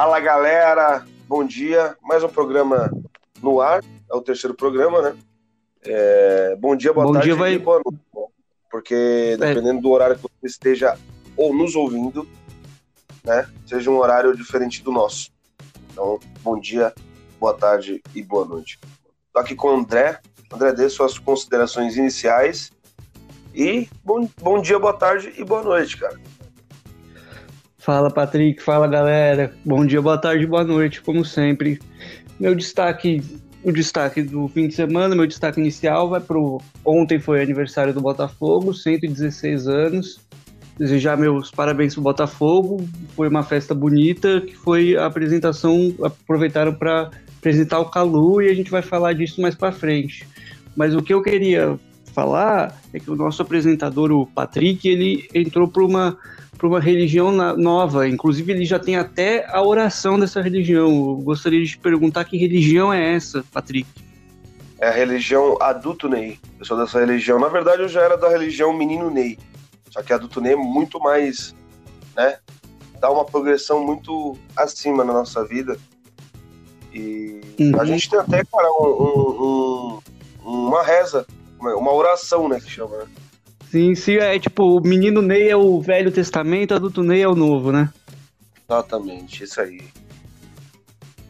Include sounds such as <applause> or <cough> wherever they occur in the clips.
Fala galera, bom dia. Mais um programa no ar, é o terceiro programa, né? É, bom dia, boa Bom tarde dia, vai- e boa noite. Porque dependendo do horário que você esteja ou nos ouvindo, né? Seja um horário diferente do nosso. Então, bom dia, boa tarde e boa noite. Tô aqui com o André. André, dê suas considerações iniciais. E bom, bom dia, boa tarde e boa noite, cara. Fala, Patrick. Fala, galera. Bom dia, boa tarde, boa noite, como sempre. Meu destaque, o destaque do fim de semana, meu destaque inicial vai pro. Ontem foi aniversário do Botafogo, 116 anos. Desejar meus parabéns pro Botafogo. Foi uma festa bonita, que foi a apresentação. Aproveitaram para apresentar o Calu e a gente vai falar disso mais para frente. Mas o que eu queria falar é que o nosso apresentador, o Patrick, ele entrou para uma para uma religião na- nova. Inclusive, ele já tem até a oração dessa religião. Eu gostaria de te perguntar que religião é essa, Patrick? É a religião adulto Ney. Eu sou dessa religião. Na verdade, eu já era da religião menino Ney. Só que adulto Ney é muito mais, né? Dá uma progressão muito acima na nossa vida. E Uhum. a gente tem até, cara, um- um- um- uma reza, uma uma oração, né, que chama, né? Sim, sim, é tipo, o menino Ney é o Velho Testamento, adulto Ney é o Novo, né? Exatamente, isso aí.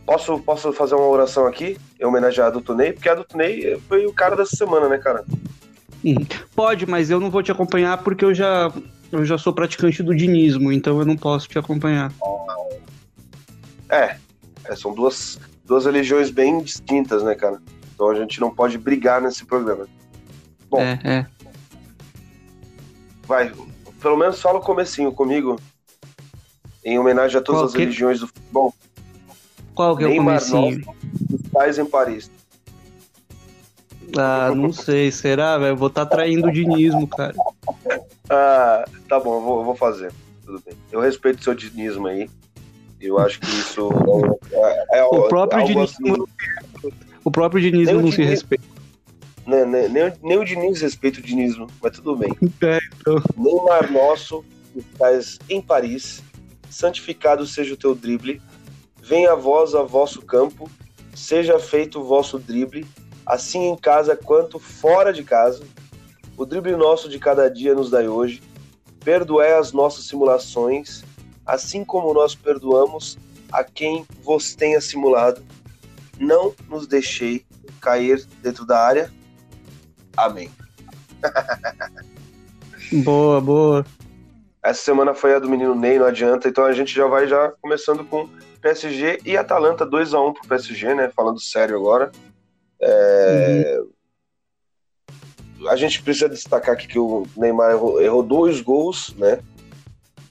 Posso, posso fazer uma oração aqui, em homenagem a Adulto Ney? Porque Adulto Ney foi o cara dessa semana, né, cara? Pode, mas eu não vou te acompanhar porque eu já, eu já sou praticante do dinismo, então eu não posso te acompanhar. É, é, são duas, duas religiões bem distintas, né, cara? Então a gente não pode brigar nesse programa. Bom. É, é. Vai, pelo menos fala o comecinho comigo, em homenagem a todas Qual as que- religiões do futebol. Qual que é o comecinho? Pais em Paris. Ah, não sei, será, velho? Vou estar traindo o dinismo, cara. Ah, tá bom, eu vou, eu vou fazer. Tudo bem. Eu respeito o seu dinismo aí. Eu acho que isso é, é O próprio dinismo, assim, o próprio dinismo não se respeita. Né, né, nem, nem o Diniz respeita o dinismo, mas tudo bem. É, então. Neymar nosso, que estás em Paris, santificado seja o teu drible, venha a vós a vosso campo, seja feito o vosso drible, assim em casa quanto fora de casa. O drible nosso de cada dia nos dai hoje, perdoai as nossas simulações, assim como nós perdoamos a quem vos tenha simulado. Não nos deixei cair dentro da área. Amém. <laughs> Boa, boa. Essa semana foi a do menino Ney, não adianta. Então a gente já vai já começando com PSG e Atalanta 2 a 1 pro PSG, né? Falando sério agora. É, A gente precisa destacar aqui que o Neymar errou, errou dois gols, né?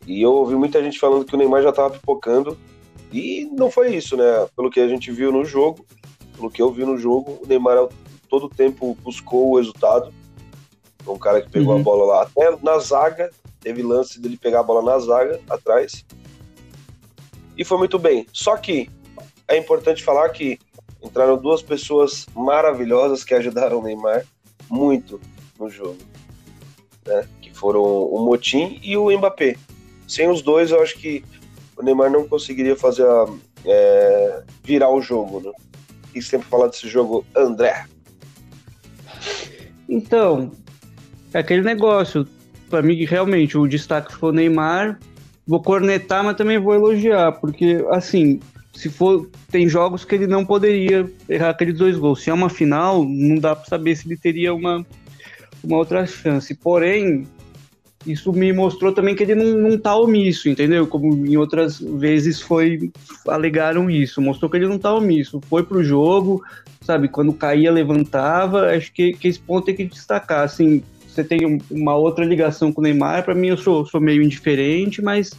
E eu ouvi muita gente falando que o Neymar já tava pipocando. E não foi isso, né? Pelo que a gente viu no jogo, pelo que eu vi no jogo, o Neymar todo o tempo buscou o resultado. Foi um cara que pegou Uhum. a bola lá até na zaga, teve lance dele pegar a bola na zaga, atrás. E foi muito bem. Só que é importante falar que entraram duas pessoas maravilhosas que ajudaram o Neymar muito no jogo. Né? Que foram o Motim e o Mbappé. Sem os dois, eu acho que o Neymar não conseguiria fazer a, é, virar o jogo. Né? E sempre falar desse jogo, André. Então, é aquele negócio. Pra mim, realmente, o destaque foi o Neymar. Vou cornetar, mas também vou elogiar, porque, assim, se for. Tem jogos que ele não poderia errar aqueles dois gols. Se é uma final, não dá pra saber se ele teria uma, uma outra chance. Porém, isso me mostrou também que ele não, não tá omisso, entendeu? Como em outras vezes foi. alegaram isso. Mostrou que ele não tá omisso. Foi pro jogo, sabe? Quando caía, levantava. Acho que, que esse ponto tem que destacar. Assim, você tem um- uma outra ligação com o Neymar. Para mim, eu sou, sou meio indiferente, mas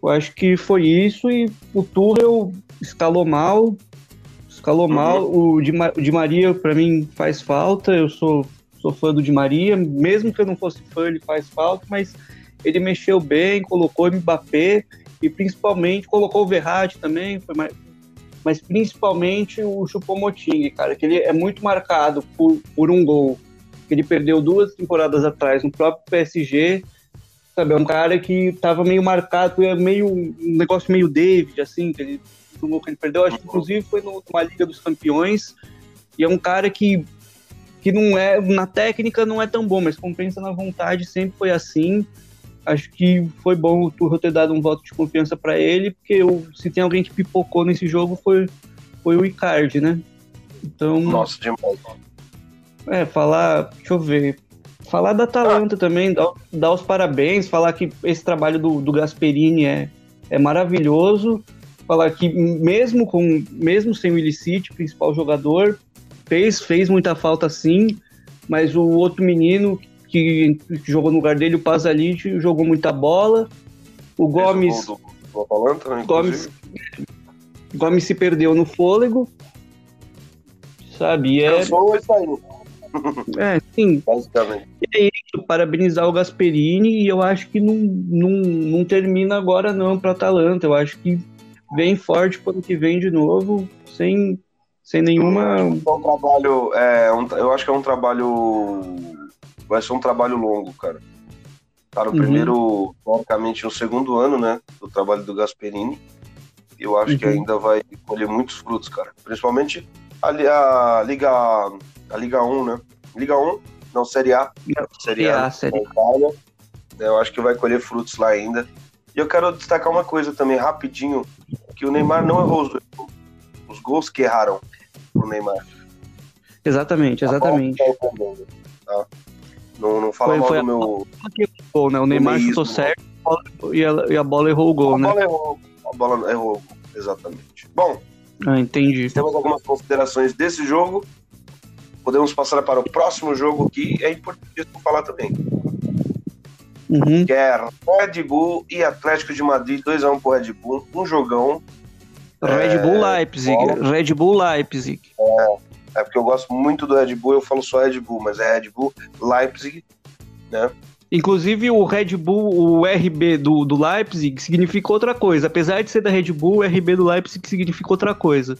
eu acho que foi isso. E o Tuchel escalou mal. Escalou mal. O Di, o Di Maria, para mim, faz falta. Eu sou, sou fã do Di Maria. Mesmo que eu não fosse fã, ele faz falta. Mas ele mexeu bem, colocou o Mbappé. E principalmente colocou o Verratti também. Foi mais, mas principalmente o Choupo-Moting, cara, que ele é muito marcado por, por um gol. Que ele perdeu duas temporadas atrás no próprio PSG Sabe, é um cara que tava meio marcado, é meio um negócio meio David, assim, que ele, que ele perdeu, acho que inclusive foi numa Liga dos Campeões, e é um cara que, que não é, na técnica não é tão bom, mas compensa na vontade, sempre foi assim. Acho que foi bom o Turro ter dado um voto de confiança para ele, porque eu, se tem alguém que pipocou nesse jogo foi, foi o Icardi, né? Então. Nossa, demais. É, falar. Deixa eu ver. Falar da Atalanta ah. também, dar, dar, os parabéns, falar que esse trabalho do, do Gasperini é, é maravilhoso. Falar que mesmo com mesmo sem o Illicite, principal jogador, fez, fez muita falta sim, mas o outro menino que, que jogou no lugar dele, o Pazalic, jogou muita bola. O Gomes. Do, do Atalanta, né, Gomes, Gomes se perdeu no fôlego. Sabe? É... Cansou e saiu. É, sim. Basicamente. E é isso, parabenizar o Gasperini e eu acho que não, não, não termina agora não para Atalanta. Eu acho que vem forte para o que vem de novo, sem, sem nenhuma. É um trabalho. É, um, eu acho que é um trabalho. Vai ser um trabalho longo, cara. Para o uhum. primeiro, teoricamente, no segundo ano, né? Do trabalho do Gasperini. Eu acho uhum. que ainda vai colher muitos frutos, cara. Principalmente a, a Liga a Liga 1, né? Liga 1, não, Série A. Série A, Série A. Eu acho que vai colher frutos lá ainda. E eu quero destacar uma coisa também, rapidinho, que o Neymar não errou os, os gols que erraram pro Neymar. Exatamente, exatamente. Tá? Não, não fala foi, mal foi do meu... Gol, né? O Neymar chutou certo e a, e a bola errou o gol, a né? Bola errou, a bola errou, exatamente. Bom, ah, entendi. Temos algumas considerações desse jogo podemos passar para o próximo jogo que é importante falar também. Uhum. Que é Red Bull e Atlético de Madrid, 2x1 pro Red Bull, um jogão. Red é... Bull Leipzig, Red Bull Leipzig. É, é porque eu gosto muito do Red Bull, eu falo só Red Bull, mas é Red Bull Leipzig, né? Inclusive o Red Bull, o RB do, do Leipzig significa outra coisa. Apesar de ser da Red Bull, o RB do Leipzig significa outra coisa.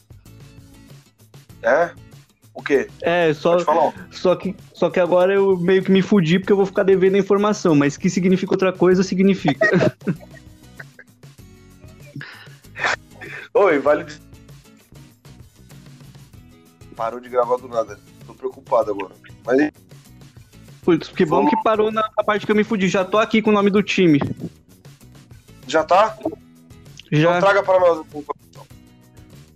É? O quê? É, só, só, que, só que agora eu meio que me fudi porque eu vou ficar devendo a informação, mas que significa outra coisa, significa. <laughs> Oi, vale. Parou de gravar do nada. Tô preocupado agora. Mas. Putz, que bom que parou na parte que eu me fudi. Já tô aqui com o nome do time. Já tá? Já. Então traga para nós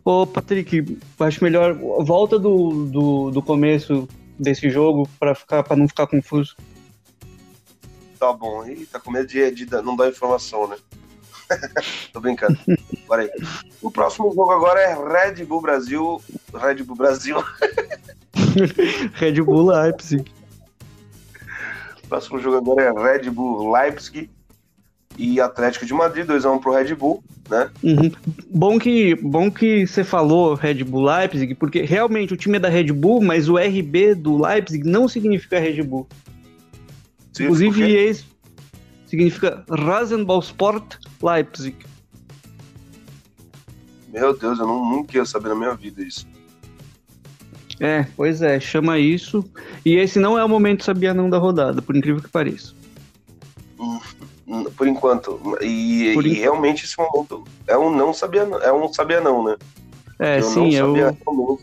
Ô, Patrick, acho melhor volta do, do, do começo desse jogo para ficar para não ficar confuso. Tá bom. Ih, tá com medo de, de não dar informação, né? <laughs> Tô brincando. Bora aí. O próximo jogo agora é Red Bull Brasil. Red Bull Brasil. <laughs> Red Bull Leipzig. O próximo jogo agora é Red Bull Leipzig e Atlético de Madrid, 2x1 pro Red Bull, né? Uhum. Bom que bom que você falou Red Bull Leipzig, porque realmente o time é da Red Bull, mas o RB do Leipzig não significa Red Bull. Sim, Inclusive, esse significa Rasenballsport Leipzig. Meu Deus, eu não, nunca ia saber na minha vida isso. É, pois é, chama isso. E esse não é o momento sabia não da rodada, por incrível que pareça. Hum por enquanto. E, por e enquanto. realmente esse momento é um não sabia, é um sabia não, né? É, eu sim, eu...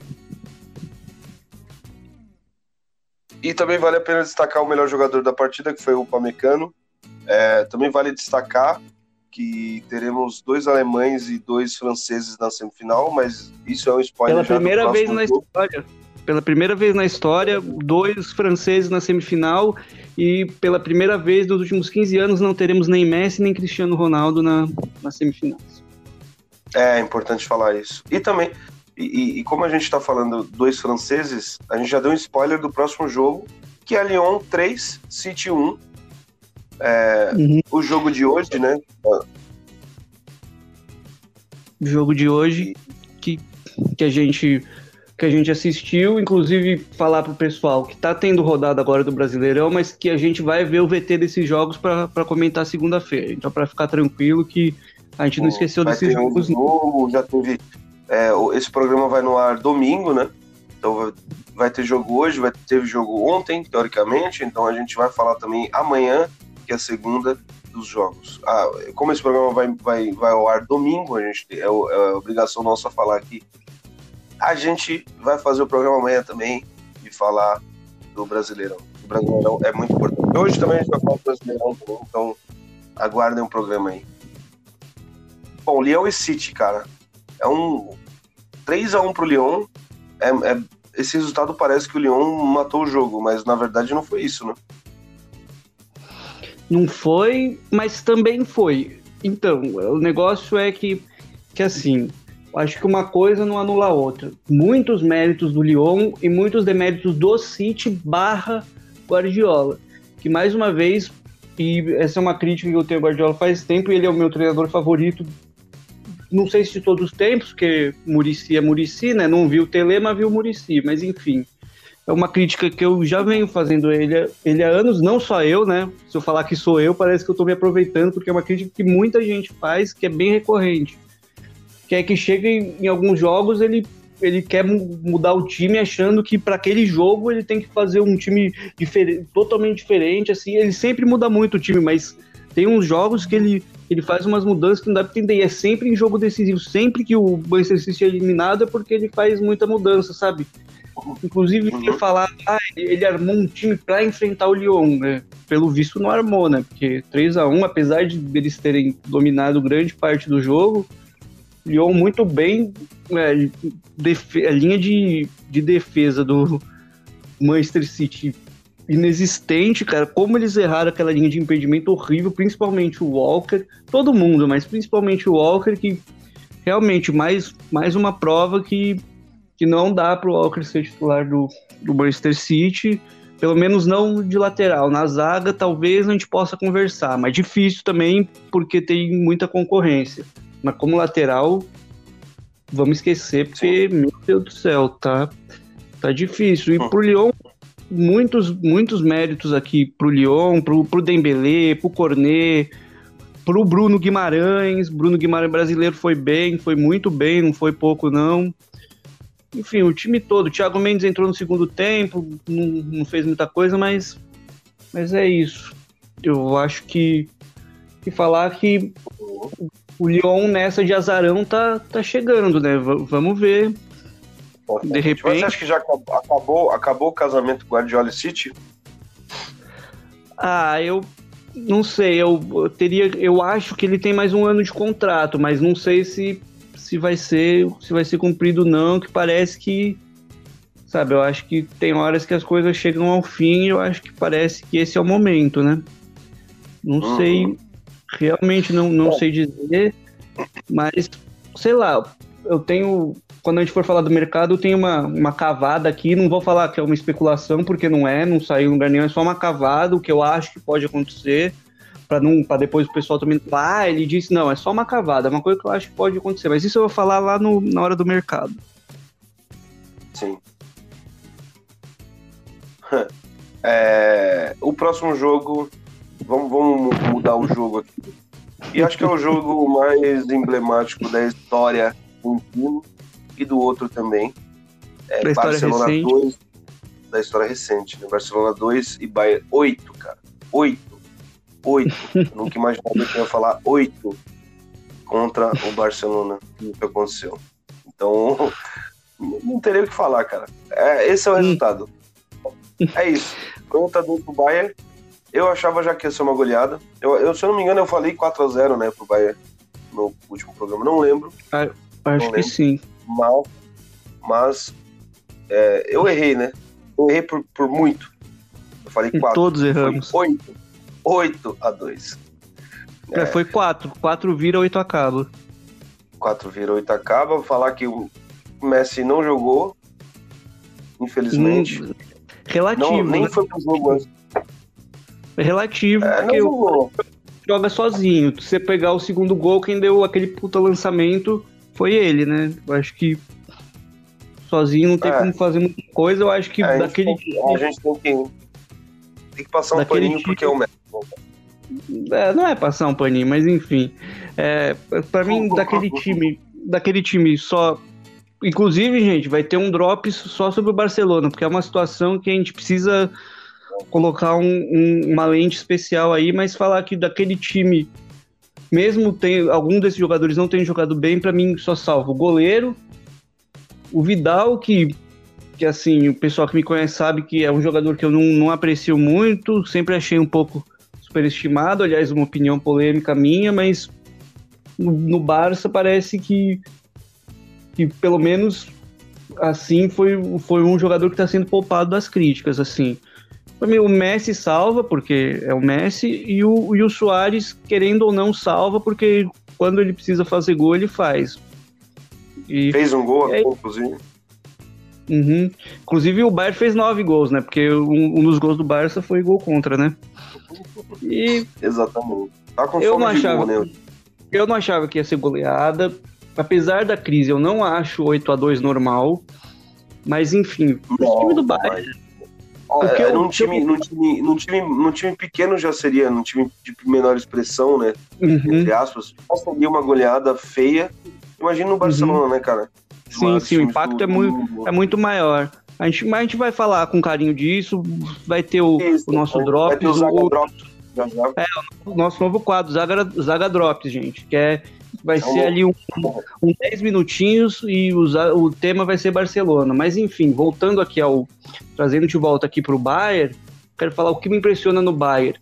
E também vale a pena destacar o melhor jogador da partida, que foi o Pamecano. É, também vale destacar que teremos dois alemães e dois franceses na semifinal, mas isso é um spoiler. Pela primeira vez na jogo. história. Pela primeira vez na história, dois franceses na semifinal e pela primeira vez dos últimos 15 anos não teremos nem Messi nem Cristiano Ronaldo na, na semifinais. É, é importante falar isso. E também, e, e como a gente está falando dois franceses, a gente já deu um spoiler do próximo jogo, que é Lyon 3, City 1. É, uhum. O jogo de hoje, né? O jogo de hoje que, que a gente que a gente assistiu, inclusive falar pro pessoal que tá tendo rodada agora do Brasileirão, mas que a gente vai ver o VT desses jogos para comentar segunda-feira. Então, para ficar tranquilo que a gente não esqueceu desses jogos. Um já teve. É, esse programa vai no ar domingo, né? Então vai ter jogo hoje, vai teve jogo ontem, teoricamente. Então a gente vai falar também amanhã, que é segunda, dos jogos. Ah, como esse programa vai, vai, vai ao ar domingo, a gente é, é a obrigação nossa falar aqui. A gente vai fazer o programa amanhã também e falar do Brasileirão. O Brasileirão é muito importante. Hoje também a gente vai falar do Brasileirão então aguardem o um programa aí. Bom, Leão e City, cara. É um 3 a 1 pro Lyon. É, é, esse resultado parece que o Lyon matou o jogo, mas na verdade não foi isso, né? Não foi, mas também foi. Então, o negócio é que, que assim, acho que uma coisa não anula a outra. Muitos méritos do Lyon e muitos deméritos do City barra Guardiola. Que mais uma vez, e essa é uma crítica que eu tenho ao Guardiola faz tempo, e ele é o meu treinador favorito. Não sei se de todos os tempos, porque Murici é Murici, né? Não viu o Tele, mas viu Murici, mas enfim é uma crítica que eu já venho fazendo ele, ele há anos, não só eu, né? Se eu falar que sou eu, parece que eu estou me aproveitando, porque é uma crítica que muita gente faz, que é bem recorrente. Que é que chega em, em alguns jogos, ele, ele quer mudar o time achando que para aquele jogo ele tem que fazer um time diferente, totalmente diferente, assim, ele sempre muda muito o time, mas tem uns jogos que ele, ele faz umas mudanças que não dá para entender. E é sempre em jogo decisivo, sempre que o Manchester City é eliminado é porque ele faz muita mudança, sabe? Inclusive, uhum. ele falar, ah, ele armou um time para enfrentar o Lyon, né? Pelo visto, não armou, né? Porque 3 a 1 apesar de eles terem dominado grande parte do jogo, Lyon muito bem, é, a linha de, de defesa do Manchester City inexistente, cara. Como eles erraram aquela linha de impedimento horrível, principalmente o Walker, todo mundo, mas principalmente o Walker, que realmente mais, mais uma prova que que não dá para o Walker ser titular do, do Manchester City, pelo menos não de lateral. Na zaga, talvez a gente possa conversar, mas difícil também porque tem muita concorrência. Mas como lateral, vamos esquecer, porque, meu Deus do céu, tá, tá difícil. E hum. pro Lyon, muitos, muitos méritos aqui pro Lyon, pro, pro Dembélé, pro Cornet, pro Bruno Guimarães. Bruno Guimarães brasileiro foi bem, foi muito bem, não foi pouco não enfim, o time todo. O Thiago Mendes entrou no segundo tempo, não, não fez muita coisa, mas, mas é isso. Eu acho que, que falar que o Lyon nessa de azarão tá, tá chegando, né? V vamos ver. de repente. Você acha que já acabou, acabou o casamento Guardiola City? Ah, eu não sei, eu, eu teria, eu acho que ele tem mais um ano de contrato, mas não sei se se vai ser se vai ser cumprido ou não, que parece que sabe, eu acho que tem horas que as coisas chegam ao fim e eu acho que parece que esse é o momento, né? Não uhum. sei, realmente não, não sei dizer, mas sei lá, eu tenho quando a gente for falar do mercado, eu tenho uma, uma cavada aqui, não vou falar que é uma especulação, porque não é, não saiu em lugar nenhum, é só uma cavada, o que eu acho que pode acontecer para não para depois o pessoal também ah, ele disse, não, é só uma cavada, é uma coisa que eu acho que pode acontecer, mas isso eu vou falar lá no, na hora do mercado. Sim. <laughs> É, o próximo jogo, vamos, vamos mudar o jogo aqui. E acho que é o jogo mais emblemático da história de um time e do outro também. É, da Barcelona recente. 2, da história recente, né? Barcelona 2 e Bayern 8, cara. 8 oito. Nunca imaginava que ia falar oito contra o Barcelona, o que aconteceu. Então, não teria o que falar, cara. É, esse é o resultado. É isso. Conta do Bayern. Eu achava já que ia ser uma goleada. Eu, eu, se eu não me engano, eu falei 4x0, né, pro Bayern no último programa. Não lembro. Ah, acho que sim. Mal. Mas é, eu errei, né? Eu errei por, por muito. Eu falei 4. Todos erramos. Foi 8. 8 a 2. É, é foi 4. 4 vira, 8 acaba. 4 vira, 8 acaba. Vou falar que o Messi não jogou, infelizmente. Hum, relativo. Não, nem né? foi pro jogo antes. Relativo, é, porque o joga sozinho. Se você pegar o segundo gol, quem deu aquele puta lançamento foi ele, né? Eu acho que sozinho não tem é. como fazer muita coisa. Eu acho que é, daquele. A gente, a gente tem que tem que passar um paninho tipo... porque é o Messi. É, não é passar um paninho, mas enfim. É, para mim, daquele time, daquele time só. Inclusive, gente, vai ter um drop só sobre o Barcelona, porque é uma situação que a gente precisa colocar um, um, uma lente especial aí, mas falar que daquele time, mesmo tem algum desses jogadores não tem jogado bem, para mim só salvo o goleiro, o Vidal, que, que assim, o pessoal que me conhece sabe que é um jogador que eu não, não aprecio muito, sempre achei um pouco superestimado, aliás, uma opinião polêmica minha, mas no, no Barça parece que, que pelo menos assim foi, foi um jogador que está sendo poupado das críticas, assim. Para mim, o Messi salva, porque é o Messi, e o, e o Soares, querendo ou não, salva, porque quando ele precisa fazer gol, ele faz. E, fez um gol, é, inclusive. Uhum. Inclusive o Bayern fez nove gols, né? Porque um, um, dos gols do Barça foi gol contra, né? E Exatamente. Tá com eu não achava, gol, né? Eu não achava que ia ser goleada apesar da crise, eu não acho 8 a 2 normal. Mas enfim, o time do Bayern. Mas... É, num, time, num, time, num, time, num time pequeno já seria, num time de menor expressão, né? Uhum. Entre aspas, já seria uma goleada feia. Imagina no Barcelona, uhum. né, cara? Sim, sim, o impacto é muito, é muito maior. A gente, mas a gente vai falar com carinho disso, vai ter o, Isso, o nosso Drops. Vai ter o Zaga Drops. É, o nosso novo quadro, Zaga, Zaga Drops, gente, que é vai ser ali um, um 10 minutinhos e usar, o tema vai ser Barcelona. Mas enfim, voltando aqui ao. trazendo de volta aqui para o Bayern, quero falar o que me impressiona no Bayern.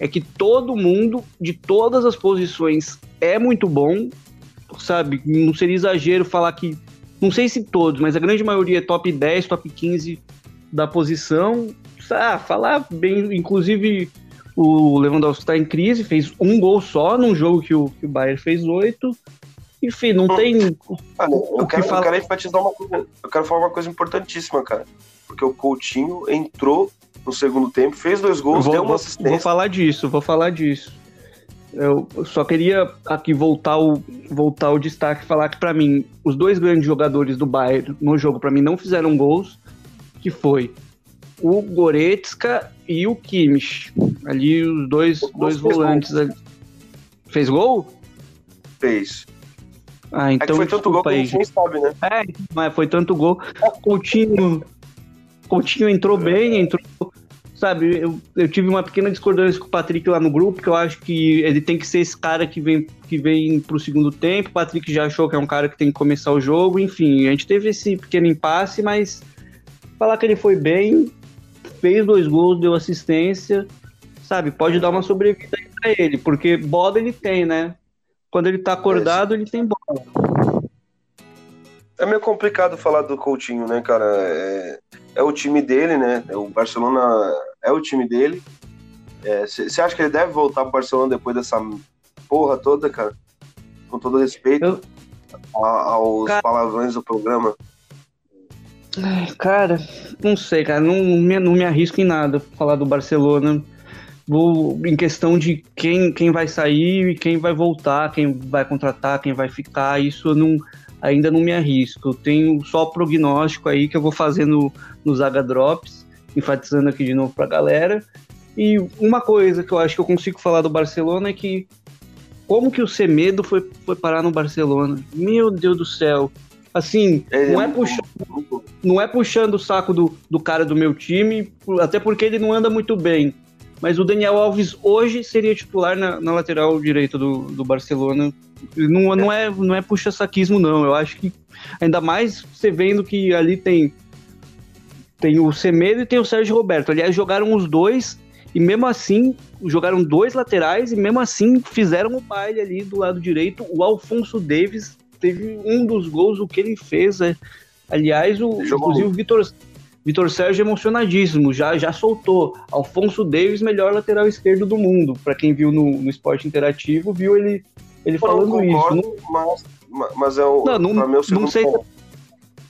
É que todo mundo, de todas as posições, é muito bom, sabe? Não seria exagero falar que. Não sei se todos, mas a grande maioria é top 10, top 15 da posição. Ah, falar bem, inclusive o Lewandowski está em crise, fez um gol só num jogo que o, que o Bayern fez oito. Enfim, não tem. Cara, eu, quero, eu quero enfatizar uma coisa. Eu quero falar uma coisa importantíssima, cara. Porque o Coutinho entrou no segundo tempo, fez dois gols, vou, deu uma assistência. Vou falar disso, vou falar disso. Eu só queria aqui voltar o, voltar o destaque falar que para mim os dois grandes jogadores do Bayern no jogo para mim não fizeram gols, que foi o Goretzka e o Kimmich. Ali os dois, dois volantes ali. Fez gol? Fez. Ah, então. É então foi tanto gol que a gente sabe, né? É, mas foi tanto gol. Coutinho. Coutinho entrou bem, entrou. Sabe, eu, eu tive uma pequena discordância com o Patrick lá no grupo, que eu acho que ele tem que ser esse cara que vem, que vem pro segundo tempo. O Patrick já achou que é um cara que tem que começar o jogo. Enfim, a gente teve esse pequeno impasse, mas falar que ele foi bem, fez dois gols, deu assistência, sabe? Pode dar uma sobrevida aí pra ele, porque bola ele tem, né? Quando ele tá acordado, ele tem bola. É meio complicado falar do Coutinho, né, cara? É, é o time dele, né? O Barcelona é o time dele. Você é, acha que ele deve voltar pro Barcelona depois dessa porra toda, cara? Com todo respeito Eu... aos cara... palavrões do programa. Cara, não sei, cara. Não, não, me, não me arrisco em nada falar do Barcelona. Vou, em questão de quem, quem vai sair e quem vai voltar, quem vai contratar, quem vai ficar, isso eu não, ainda não me arrisco. Eu tenho só prognóstico aí que eu vou fazer no, no Zaga Drops, enfatizando aqui de novo pra galera. E uma coisa que eu acho que eu consigo falar do Barcelona é que como que o Semedo foi, foi parar no Barcelona? Meu Deus do céu. Assim, é, não, é puxando, não é puxando o saco do, do cara do meu time, até porque ele não anda muito bem. Mas o Daniel Alves hoje seria titular na, na lateral direita do, do Barcelona. Não, não, é, não é puxa-saquismo, não. Eu acho que ainda mais você vendo que ali tem tem o Semedo e tem o Sérgio Roberto. Aliás, jogaram os dois e mesmo assim jogaram dois laterais e mesmo assim fizeram o baile ali do lado direito. O Alfonso Davis teve um dos gols, o que ele fez, é, aliás, o, inclusive o Vitor, Vitor Sérgio emocionadíssimo, já, já soltou. Alfonso Davis, melhor lateral esquerdo do mundo. Para quem viu no, no esporte interativo, viu ele, ele falando concordo, isso. Mas, mas é o não, não, meu não sei se,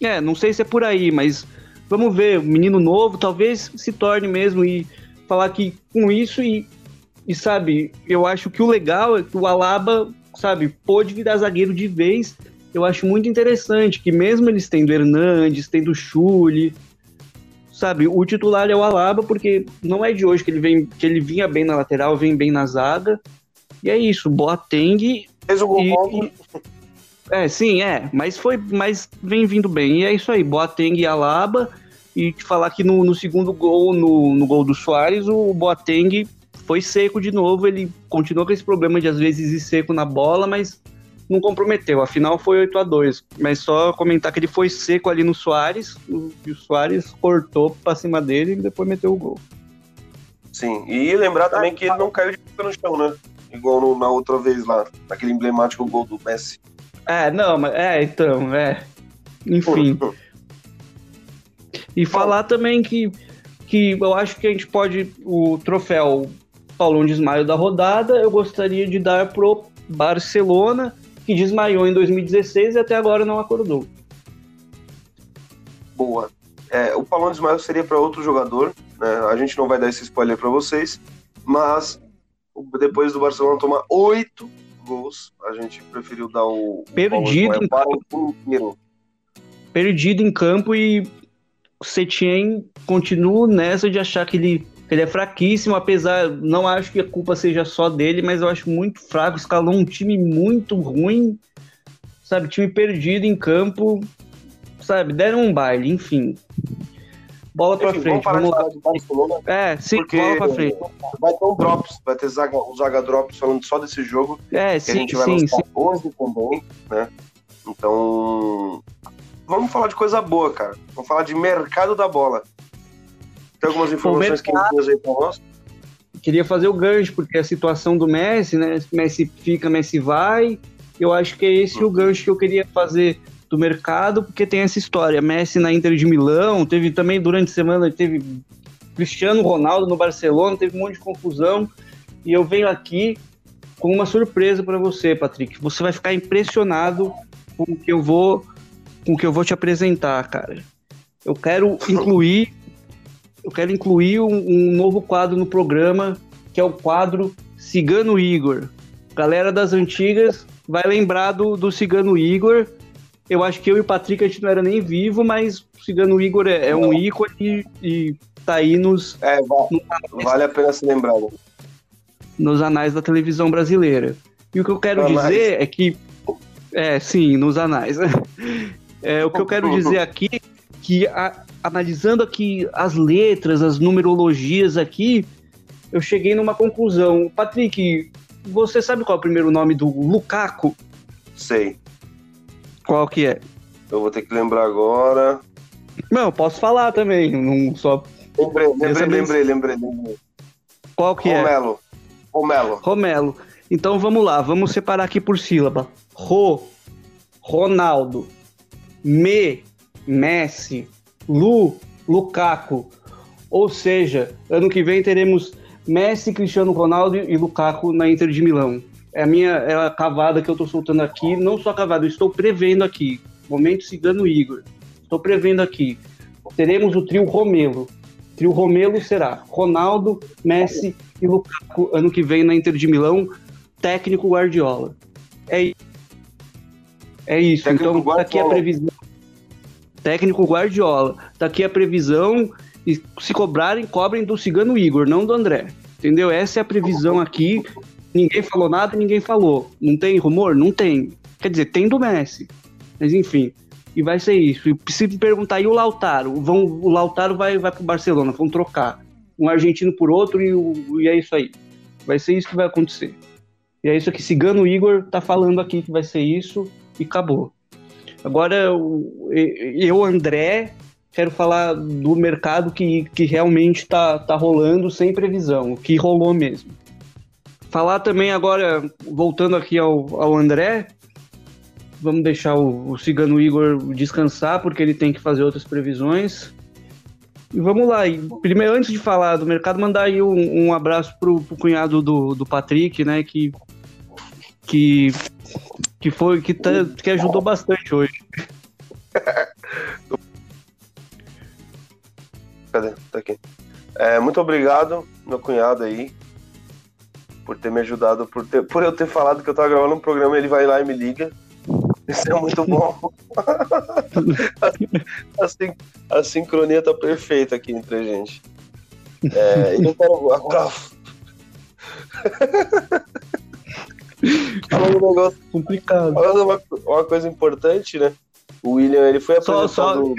é, é, não sei se é por aí, mas vamos ver, menino novo, talvez se torne mesmo e falar que com isso e, e sabe, eu acho que o legal é que o Alaba sabe, pôde virar zagueiro de vez. Eu acho muito interessante que mesmo eles tendo Hernandes, tendo Chuli, sabe, o titular é o Alaba, porque não é de hoje que ele vem, que ele vinha bem na lateral, vem bem na zaga. E é isso, Boateng. Fez o gol É, sim, é, mas foi, mas vem vindo bem. E é isso aí, Boateng e Alaba. E te falar que no, no segundo gol, no, no gol do Soares, o Boateng foi seco de novo. Ele continuou com esse problema de às vezes ir seco na bola, mas não comprometeu. Afinal foi 8 a 2 Mas só comentar que ele foi seco ali no Soares, e o Soares cortou pra cima dele e depois meteu o gol. Sim, e lembrar também que ele não caiu de boca no chão, né? Igual no, na outra vez lá, naquele emblemático gol do Messi. É, não, mas é, então, é. Enfim. e falar também que, que eu acho que a gente pode. O troféu Paulão Desmaio da rodada, eu gostaria de dar pro Barcelona, que desmaiou em 2016 e até agora não acordou. Boa. É, o Paulão Desmaio seria para outro jogador, né? A gente não vai dar esse spoiler para vocês, mas depois do Barcelona tomar oito gols, a gente preferiu dar o perdido o para o inteiro. Perdido em campo e o Setien continua nessa de achar que ele, que ele é fraquíssimo, apesar, não acho que a culpa seja só dele, mas eu acho muito fraco, escalou um time muito ruim, sabe, time perdido em campo, sabe, deram um baile, enfim. Bola pra Enfim, frente. Vamos, vamos lá. Barcelona, é, sim, bola pra frente. Vai ter um drops, vai ter zaga, um zaga drops falando só desse jogo. É, sim, a gente vai sim, lançar sim. hoje também, né? Então, vamos falar de coisa boa, cara. Vamos falar de mercado da bola. Tem algumas informações que ele aí pra nós? Queria fazer o gancho, porque a situação do Messi, né? Messi fica, Messi vai. Eu acho que é esse uhum. o gancho que eu queria fazer do mercado, porque tem essa história. Messi na Inter de Milão, teve também durante a semana, teve Cristiano Ronaldo no Barcelona, teve um monte de confusão. E eu venho aqui com uma surpresa para você, Patrick. Você vai ficar impressionado com o que eu vou com que eu vou te apresentar, cara. Eu quero incluir eu quero incluir um, um novo quadro no programa, que é o quadro Cigano Igor. Galera das antigas vai lembrar do, do Cigano Igor, eu acho que eu e o Patrick a gente não era nem vivo, mas o Cigano Igor é, é um ícone e, e tá aí nos. É, vale, vale a pena se lembrar. Né? Nos anais da televisão brasileira. E o que eu quero dizer é que. É, sim, nos anais. <laughs> É, o que eu quero dizer aqui que a, analisando aqui as letras, as numerologias aqui, eu cheguei numa conclusão. Patrick, você sabe qual é o primeiro nome do Lukaku? Sei. Qual que é? Eu vou ter que lembrar agora. Não, posso falar também, não só. Lembrei, lembrei, lembrei, lembrei, lembrei. Qual que Romelo. é? Romelo. Romelo. Romelo. Então vamos lá, vamos separar aqui por sílaba. Ro, Ronaldo. Me, Messi. Lu, Lukaku. Ou seja, ano que vem teremos Messi, Cristiano Ronaldo e Lukaku na Inter de Milão é a minha é a cavada que eu estou soltando aqui, não só a cavada, eu estou prevendo aqui. Momento Cigano Igor. Estou prevendo aqui. Teremos o trio Romelo. O trio Romelo será Ronaldo, Messi e Lukaku ano que vem na Inter de Milão, técnico Guardiola. É isso. É isso. Técnico então, tá aqui a previsão. Técnico Guardiola. Tá aqui a previsão. E se cobrarem, cobrem do Cigano Igor, não do André. Entendeu? Essa é a previsão aqui ninguém falou nada, ninguém falou. Não tem rumor? Não tem. Quer dizer, tem do Messi. Mas enfim. E vai ser isso. E se perguntar, e o Lautaro? Vão, o Lautaro vai, vai pro Barcelona, vão trocar. Um argentino por outro e, e é isso aí. Vai ser isso que vai acontecer. E é isso que Cigano Igor tá falando aqui que vai ser isso e acabou. Agora, eu, André, quero falar do mercado que, que realmente tá, tá rolando sem previsão, o que rolou mesmo. Falar também agora, voltando aqui ao, ao André, vamos deixar o, o Cigano Igor descansar, porque ele tem que fazer outras previsões. E vamos lá, e primeiro, antes de falar do mercado, mandar aí um, um abraço pro, pro cunhado do, do Patrick, né, que, que, que foi, que, tá, que ajudou bastante hoje. <laughs> Cadê? Tá aqui. É, muito obrigado, meu cunhado aí, por ter me ajudado, por, ter, por eu ter falado que eu tava gravando um programa, ele vai lá e me liga. Isso é muito bom. <laughs> a, sin a sincronia tá perfeita aqui entre a gente. É, eu quero agora. <laughs> Um negócio complicado. Uma, uma coisa importante, né? O William, ele foi apresentado... Só, só,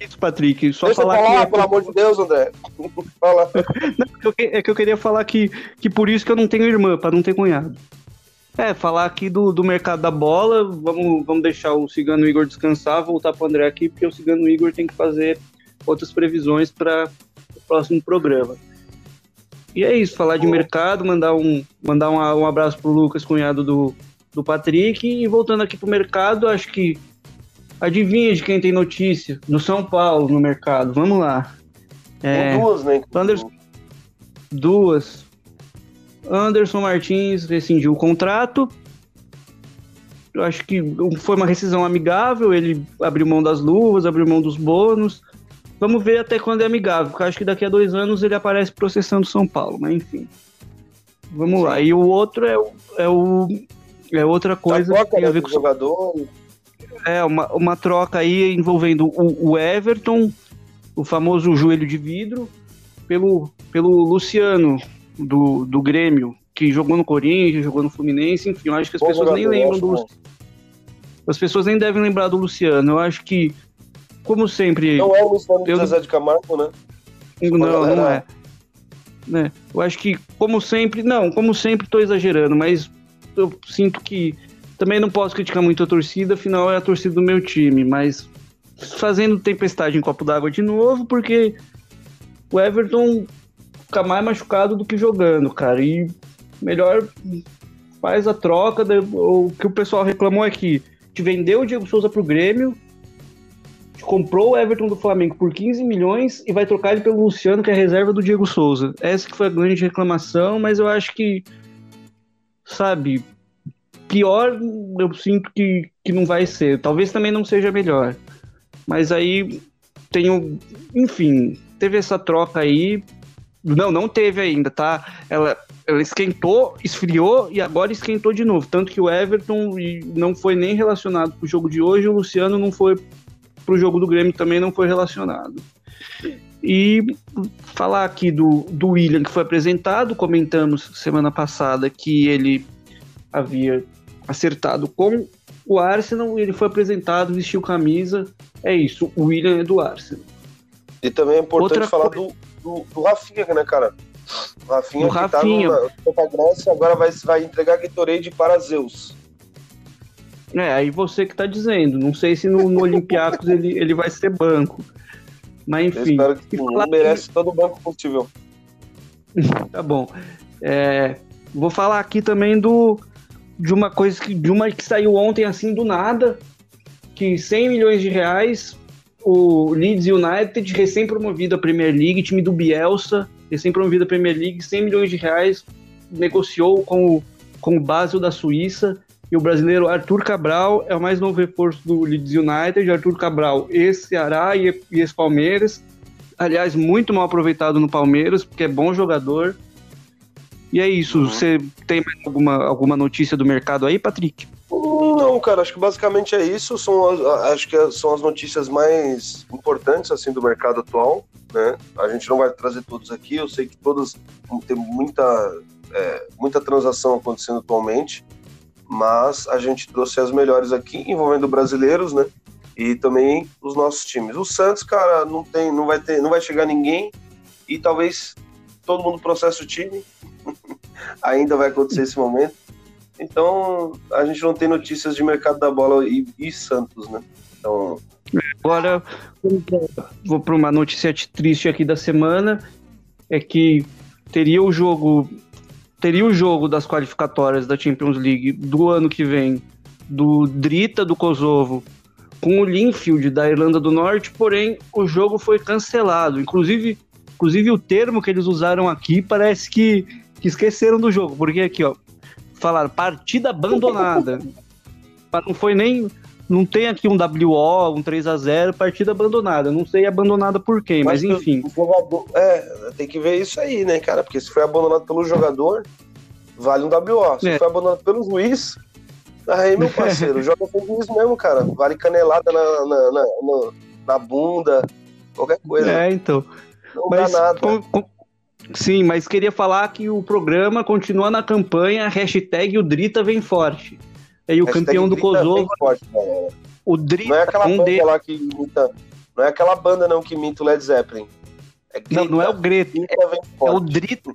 isso, Patrick. Só Deixa falar, falar que é pelo amor de Deus, André. <laughs> Fala. Não, é que eu queria falar que, que por isso que eu não tenho irmã, para não ter cunhado. É, falar aqui do, do mercado da bola, vamos, vamos deixar o Cigano Igor descansar, voltar para o André aqui, porque o Cigano Igor tem que fazer outras previsões para o próximo programa. E é isso, falar de mercado, mandar um, mandar um, um abraço pro Lucas, cunhado do, do Patrick, e voltando aqui pro mercado, acho que adivinha de quem tem notícia? No São Paulo, no mercado, vamos lá. É, duas, né? Anderson, duas. Anderson Martins rescindiu o contrato. Eu acho que foi uma rescisão amigável, ele abriu mão das luvas, abriu mão dos bônus. Vamos ver até quando é amigável, porque acho que daqui a dois anos ele aparece processando São Paulo, mas enfim. Vamos Sim. lá. E o outro é, é, o, é outra coisa que tem a ver com o jogador. É, uma, uma troca aí envolvendo o, o Everton, o famoso joelho de vidro, pelo, pelo Luciano, do, do Grêmio, que jogou no Corinthians, jogou no Fluminense, enfim, eu acho que as Bom pessoas jogador, nem lembram do. As pessoas nem devem lembrar do Luciano. Eu acho que, como sempre. Não é o Luciano eu... Zezé de Camargo, né? Não, não é. Né? Eu acho que, como sempre, não, como sempre estou exagerando, mas eu sinto que também não posso criticar muito a torcida, afinal é a torcida do meu time, mas fazendo tempestade em copo d'água de novo, porque o Everton fica mais machucado do que jogando, cara. E melhor faz a troca. o que o pessoal reclamou é que te vendeu o Diego Souza pro Grêmio, te comprou o Everton do Flamengo por 15 milhões e vai trocar ele pelo Luciano, que é a reserva do Diego Souza. Essa que foi a grande reclamação, mas eu acho que, sabe, pior eu sinto que, que não vai ser. Talvez também não seja melhor. Mas aí tenho, enfim, teve essa troca aí, não, não teve ainda, tá? Ela, ela esquentou, esfriou e agora esquentou de novo. Tanto que o Everton não foi nem relacionado pro jogo de hoje, o Luciano não foi pro jogo do Grêmio também não foi relacionado. E falar aqui do, do William que foi apresentado, comentamos semana passada que ele havia acertado com o Arsenal, ele foi apresentado, vestiu camisa. É isso, o William é do Arsenal. E também é importante Outra falar coisa... do do, do Rafinha, né, cara? O Rafinha, que Rafinha. tá no Grécia, agora vai, vai entregar Gatorade para Zeus. É, aí você que tá dizendo. Não sei se no, no Olympiacos ele, ele vai ser banco. Mas enfim. Eu espero que merece todo o banco possível. <laughs> tá bom. É, vou falar aqui também do de uma coisa que de uma que saiu ontem assim do nada, que 100 milhões de reais o Leeds United, recém-promovido à Premier League, time do Bielsa, recém-promovido à Premier League, 100 milhões de reais, negociou com o, com o Basel da Suíça, e o brasileiro Arthur Cabral é o mais novo reforço do Leeds United, Arthur Cabral, ex-Ceará e ex-Palmeiras, aliás, muito mal aproveitado no Palmeiras, porque é bom jogador. E é isso, uhum. você tem alguma, alguma notícia do mercado aí, Patrick? Não, cara, acho que basicamente é isso. São as, acho que são as notícias mais importantes assim do mercado atual. Né? A gente não vai trazer todos aqui. Eu sei que todas tem muita é, muita transação acontecendo atualmente, mas a gente trouxe as melhores aqui envolvendo brasileiros, né? E também os nossos times. O Santos, cara, não tem, não vai ter, não vai chegar ninguém e talvez todo mundo processe o time. Ainda vai acontecer esse momento. Então, a gente não tem notícias de mercado da bola e, e Santos, né? Então. Agora, vou para uma notícia triste aqui da semana: é que teria o jogo. Teria o jogo das qualificatórias da Champions League do ano que vem, do Drita do Kosovo com o Linfield da Irlanda do Norte, porém o jogo foi cancelado. Inclusive, inclusive o termo que eles usaram aqui parece que, que esqueceram do jogo, porque aqui, ó, falaram partida abandonada. <laughs> Mas não foi nem. Não tem aqui um WO, um 3 a 0 partida abandonada. Não sei abandonada por quem, mas, mas enfim. Jogador, é, tem que ver isso aí, né, cara? Porque se foi abandonado pelo jogador, vale um WO. Se é. foi abandonado pelo juiz, aí, meu parceiro, <laughs> joga com o juiz mesmo, cara. Vale canelada na, na, na, na bunda, qualquer coisa. É, então. Não mas, dá nada. Com, com, Sim, mas queria falar que o programa continua na campanha hashtag o Drita vem forte. E o campeão do Kosovo. Forte, o Drita. Não é aquela um de... lá que imita, não é aquela banda não que imita o Led Zeppelin. É Grita. Não, não é o Greta. É, é, o Drita.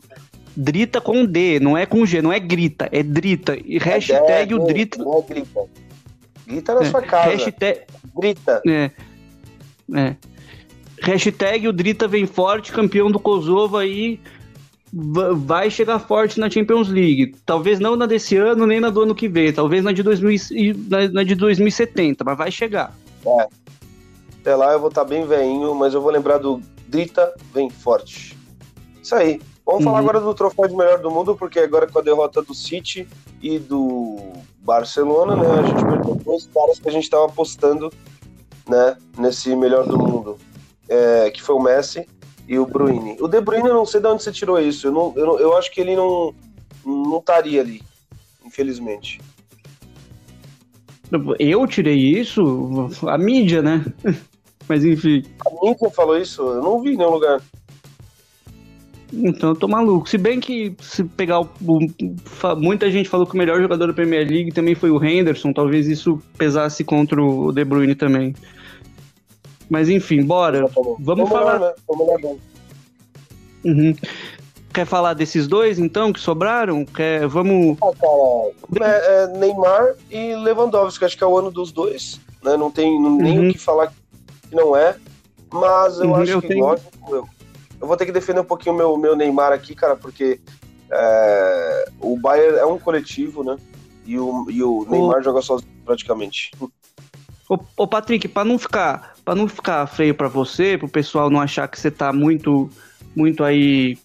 Drita com D, não é com G, não é grita, é drita. E hashtag é, o drita. Não é grita. Grita na é, sua casa. Hashtag. Grita. É. É. Hashtag o Drita vem forte, campeão do Kosovo aí vai chegar forte na Champions League. Talvez não na desse ano, nem na do ano que vem. Talvez na de, 2000, na, na de 2070, mas vai chegar. É. Até lá eu vou estar tá bem veinho, mas eu vou lembrar do Drita vem forte. Isso aí. Vamos uhum. falar agora do troféu de melhor do mundo, porque agora com a derrota do City e do Barcelona, né, a gente perdeu dois caras que a gente estava apostando né, nesse melhor do mundo, é, que foi o Messi e o Bruyne. O De Bruyne, eu não sei de onde você tirou isso. Eu, não, eu, eu acho que ele não não estaria ali, infelizmente. Eu tirei isso? A mídia, né? <laughs> Mas enfim. A mídia falou isso? Eu não vi em nenhum lugar. Então eu tô maluco. Se bem que se pegar o, o, muita gente falou que o melhor jogador da Premier League também foi o Henderson, talvez isso pesasse contra o De Bruyne também. Mas enfim, bora. Vamos, Vamos falar. Né? Vamos uhum. Quer falar desses dois, então, que sobraram? Quer... Vamos. Ah, cara, é, é Neymar e Lewandowski, acho que é o ano dos dois. Né? Não tem nem uhum. o que falar que não é. Mas eu uhum, acho eu que, tenho... lógico, eu, eu, vou ter que defender um pouquinho o meu, meu Neymar aqui, cara, porque é, o Bayern é um coletivo, né? E o, e o Neymar joga sozinho praticamente. Ô, ô Patrick, para não ficar para não ficar feio para você, para o pessoal não achar que você tá muito muito aí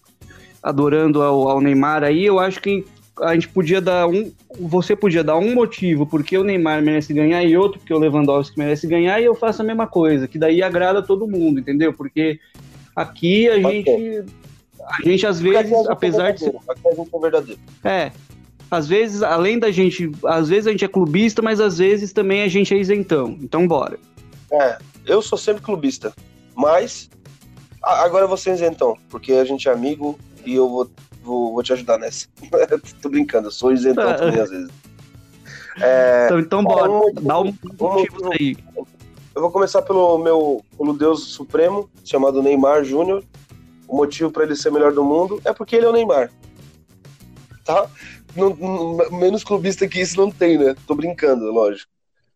adorando ao, ao, Neymar aí, eu acho que a gente podia dar um, você podia dar um motivo porque o Neymar merece ganhar e outro porque o Lewandowski merece ganhar e eu faço a mesma coisa, que daí agrada todo mundo, entendeu? Porque aqui a Pode gente a gente às vezes, apesar de ser, é, é às vezes, além da gente, às vezes a gente é clubista, mas às vezes também a gente é isentão. Então bora. É, eu sou sempre clubista, mas agora eu vou ser isentão, porque a gente é amigo e eu vou, vou, vou te ajudar nessa. <laughs> Tô brincando, eu sou isentão ah. também às vezes. É, então, então bora, um, dá um, motivo aí. Eu vou começar pelo meu pelo Deus Supremo, chamado Neymar Júnior. O motivo para ele ser melhor do mundo é porque ele é o Neymar. Tá? não, não, menos clubista que isso não tem, né? Tô brincando, lógico.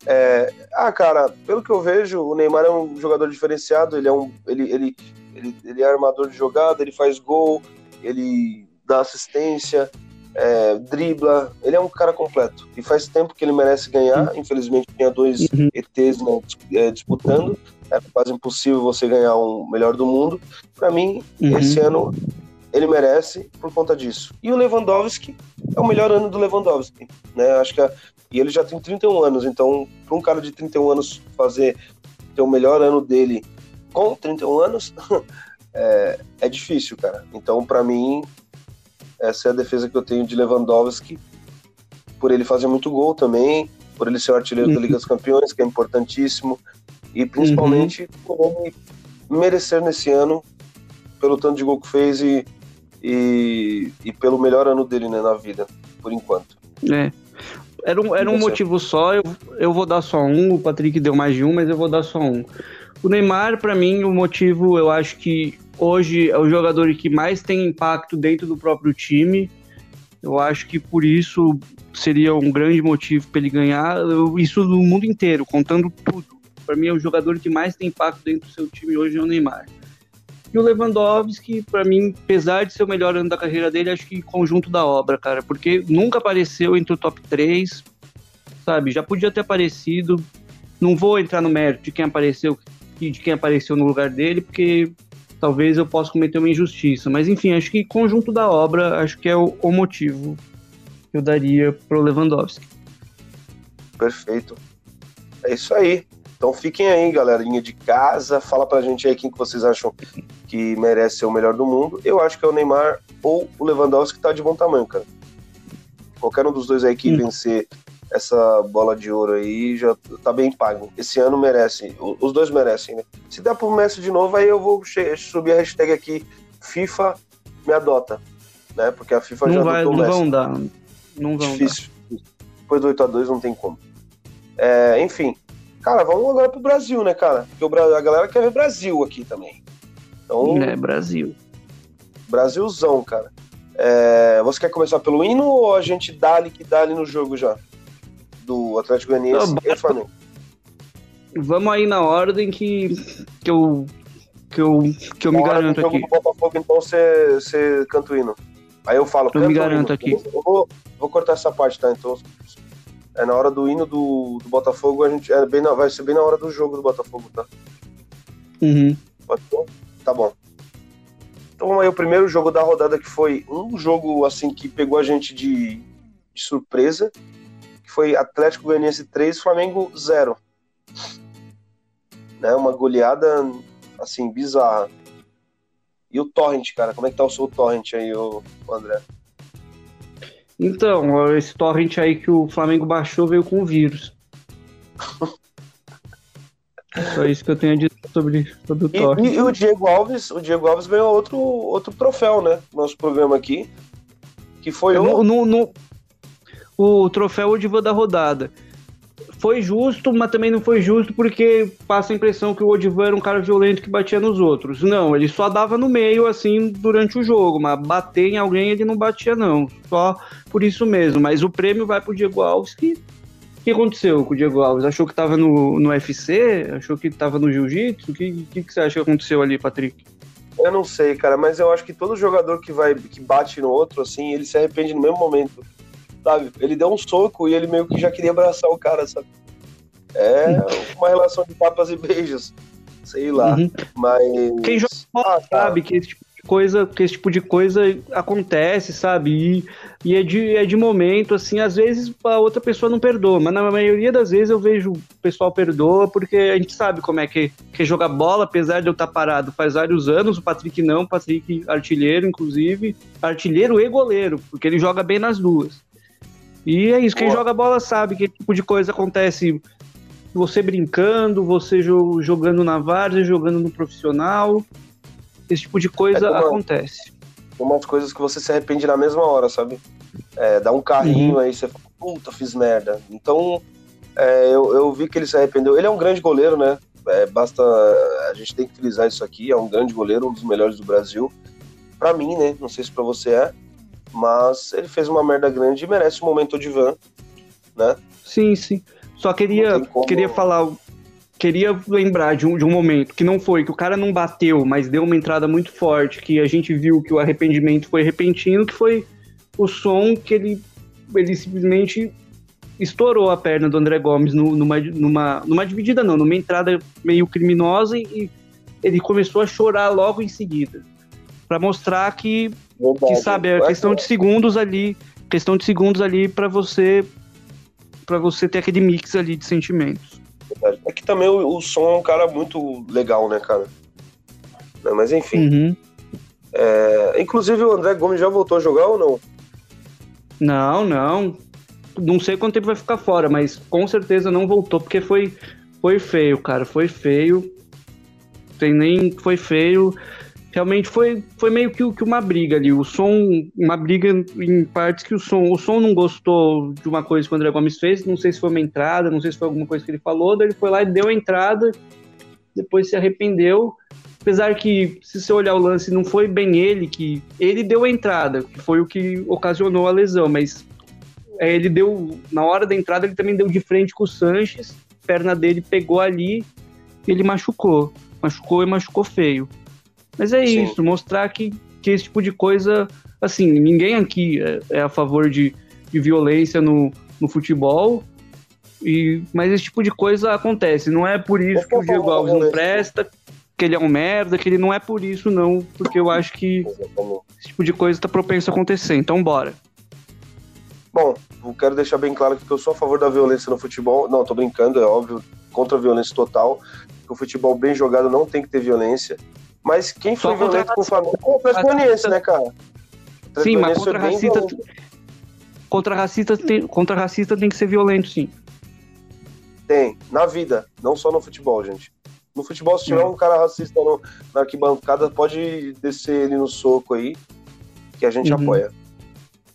É, ah, cara, pelo que eu vejo, o Neymar é um jogador diferenciado, ele é um. Ele, ele, ele, ele é armador de jogada, ele faz gol, ele dá assistência, é, dribla, ele é um cara completo. E faz tempo que ele merece ganhar. Infelizmente tinha dois uhum. ETs né, é, disputando. É quase impossível você ganhar um melhor do mundo. Para mim, uhum. esse ano ele merece por conta disso. E o Lewandowski é o melhor ano do Lewandowski, né? Acho que a, e ele já tem 31 anos, então para um cara de 31 anos fazer ter o melhor ano dele com 31 anos <laughs> é, é difícil, cara. Então para mim essa é a defesa que eu tenho de Lewandowski por ele fazer muito gol também, por ele ser o artilheiro uhum. da Liga dos Campeões, que é importantíssimo, e principalmente uhum. por ele merecer nesse ano pelo tanto de gol que fez e e, e pelo melhor ano dele né, na vida, por enquanto. É. Era um, era um motivo só, eu, eu vou dar só um, o Patrick deu mais de um, mas eu vou dar só um. O Neymar, para mim, o motivo, eu acho que hoje é o jogador que mais tem impacto dentro do próprio time. Eu acho que por isso seria um grande motivo para ele ganhar. Isso no mundo inteiro, contando tudo. Para mim, é o jogador que mais tem impacto dentro do seu time hoje é o Neymar. E o Lewandowski, para mim, apesar de ser o melhor ano da carreira dele, acho que conjunto da obra, cara, porque nunca apareceu entre o top 3, sabe? Já podia ter aparecido. Não vou entrar no mérito de quem apareceu e de quem apareceu no lugar dele, porque talvez eu possa cometer uma injustiça. Mas enfim, acho que conjunto da obra, acho que é o, o motivo que eu daria pro Lewandowski. Perfeito. É isso aí. Então fiquem aí, galerinha de casa, fala pra gente aí quem que vocês acham que merece ser o melhor do mundo. Eu acho que é o Neymar ou o Lewandowski que tá de bom tamanho, cara. Qualquer um dos dois aí que hum. vencer essa bola de ouro aí já tá bem pago. Esse ano merece, os dois merecem, né? Se der pro Messi de novo, aí eu vou subir a hashtag aqui FIFA me adota, né? Porque a FIFA não já vai, adotou não o Messi. Vão dar. Não vão Difícil. Dar. Depois do 8 a 2 não tem como. É, enfim, Cara, vamos agora pro Brasil, né, cara? Porque a galera quer ver Brasil aqui também. Então, é, Brasil. Brasilzão, cara. É, você quer começar pelo hino ou a gente dá ali que dá ali no jogo já? Do Atlético Goianiense e Flamengo. Vamos aí na ordem que, que eu que eu, que eu me garanto aqui. Botafogo, então você, você canta o hino. Aí eu falo, eu me garanto aqui. Eu vou, vou, cortar essa parte, tá? Então, é na hora do hino do, do Botafogo, a gente é bem na, vai ser bem na hora do jogo do Botafogo, tá? Uhum. Pode ser? Tá bom. Então vamos aí, o primeiro jogo da rodada que foi um jogo assim que pegou a gente de, de surpresa, que foi Atlético Goianiense 3, Flamengo 0. Né, uma goleada assim, bizarra. E o Torrent, cara, como é que tá o seu Torrent aí, o André? Então, esse Torrent aí que o Flamengo baixou veio com o vírus. <laughs> Só isso que eu tenho a dizer sobre, sobre o Torrent. E, e, o Diego Alves, o Diego Alves ganhou outro, outro troféu, né? Nosso programa aqui. Que foi o. No, no, o troféu Odivan da rodada foi justo, mas também não foi justo porque passa a impressão que o Odivan era um cara violento que batia nos outros. Não, ele só dava no meio assim durante o jogo, mas bater em alguém ele não batia não, só por isso mesmo. Mas o prêmio vai pro Diego Alves que que aconteceu com o Diego Alves? Achou que estava no, no UFC? Achou que estava no jiu-jitsu? O que, que, que você acha que aconteceu ali, Patrick? Eu não sei, cara, mas eu acho que todo jogador que vai que bate no outro, assim, ele se arrepende no mesmo momento sabe? Ele deu um soco e ele meio que já queria abraçar o cara, sabe? É uma relação de papas e beijos, sei lá. Uhum. Mas. Quem joga ah, sabe que esse tipo coisa, que esse tipo de coisa acontece, sabe? E, e é, de, é de momento, assim, às vezes a outra pessoa não perdoa, mas na maioria das vezes eu vejo o pessoal perdoa, porque a gente sabe como é que, que joga bola, apesar de eu estar parado faz vários anos, o Patrick não, o Patrick artilheiro, inclusive, artilheiro e goleiro, porque ele joga bem nas duas. E é isso, quem joga bola sabe que tipo de coisa acontece você brincando, você jogando na várzea, jogando no profissional. Esse tipo de coisa é acontece. Umas coisas que você se arrepende na mesma hora, sabe? É, dá um carrinho uhum. aí, você fala, puta, fiz merda. Então, é, eu, eu vi que ele se arrependeu. Ele é um grande goleiro, né? É, basta. A gente tem que utilizar isso aqui. É um grande goleiro, um dos melhores do Brasil. Para mim, né? Não sei se para você é. Mas ele fez uma merda grande e merece um momento de van, né? Sim, sim. Só queria, como... queria falar, queria lembrar de um, de um momento que não foi, que o cara não bateu, mas deu uma entrada muito forte, que a gente viu que o arrependimento foi repentino, que foi o som que ele, ele simplesmente estourou a perna do André Gomes numa, numa, numa dividida, não, numa entrada meio criminosa e ele começou a chorar logo em seguida. para mostrar que Verdade. Que sabe, é questão de segundos ali, questão de segundos ali para você para você ter aquele mix ali de sentimentos. Verdade. É que também o, o, som é um cara muito legal, né, cara? Né, mas enfim. Uhum. É, inclusive o André Gomes já voltou a jogar ou não? Não, não. Não sei quanto tempo vai ficar fora, mas com certeza não voltou, porque foi, foi feio, cara. Foi feio. Tem nem. Foi feio realmente foi, foi meio que, que uma briga ali. O som, uma briga em partes que o som, o som não gostou de uma coisa que o André Gomes fez, não sei se foi uma entrada, não sei se foi alguma coisa que ele falou, daí ele foi lá e deu a entrada, depois se arrependeu. Apesar que, se você olhar o lance, não foi bem ele que. Ele deu a entrada, que foi o que ocasionou a lesão, mas é, ele deu. Na hora da entrada, ele também deu de frente com o Sanches, perna dele pegou ali ele machucou. Machucou e machucou feio. Mas é Sim. isso, mostrar que, que esse tipo de coisa, assim, ninguém aqui é, é a favor de, de violência no, no futebol, e, mas esse tipo de coisa acontece. Não é por isso que o Diego Alves não presta, que ele é um merda, que ele não é por isso, não, porque eu acho que esse tipo de coisa está propenso a acontecer. Então, bora. Bom, eu quero deixar bem claro que eu sou a favor da violência no futebol. Não, tô brincando, é óbvio, contra a violência total. Que o futebol bem jogado não tem que ter violência. Mas quem foi Só violento com o Flamengo foi o Goianiense, né, cara? Sim, mas contra racista, contra racista, tem, contra racista tem que ser violento, sim. Tem, na vida, não só no futebol, gente. No futebol, se tiver um cara racista no, na arquibancada, pode descer ele no soco aí, que a gente uhum. apoia.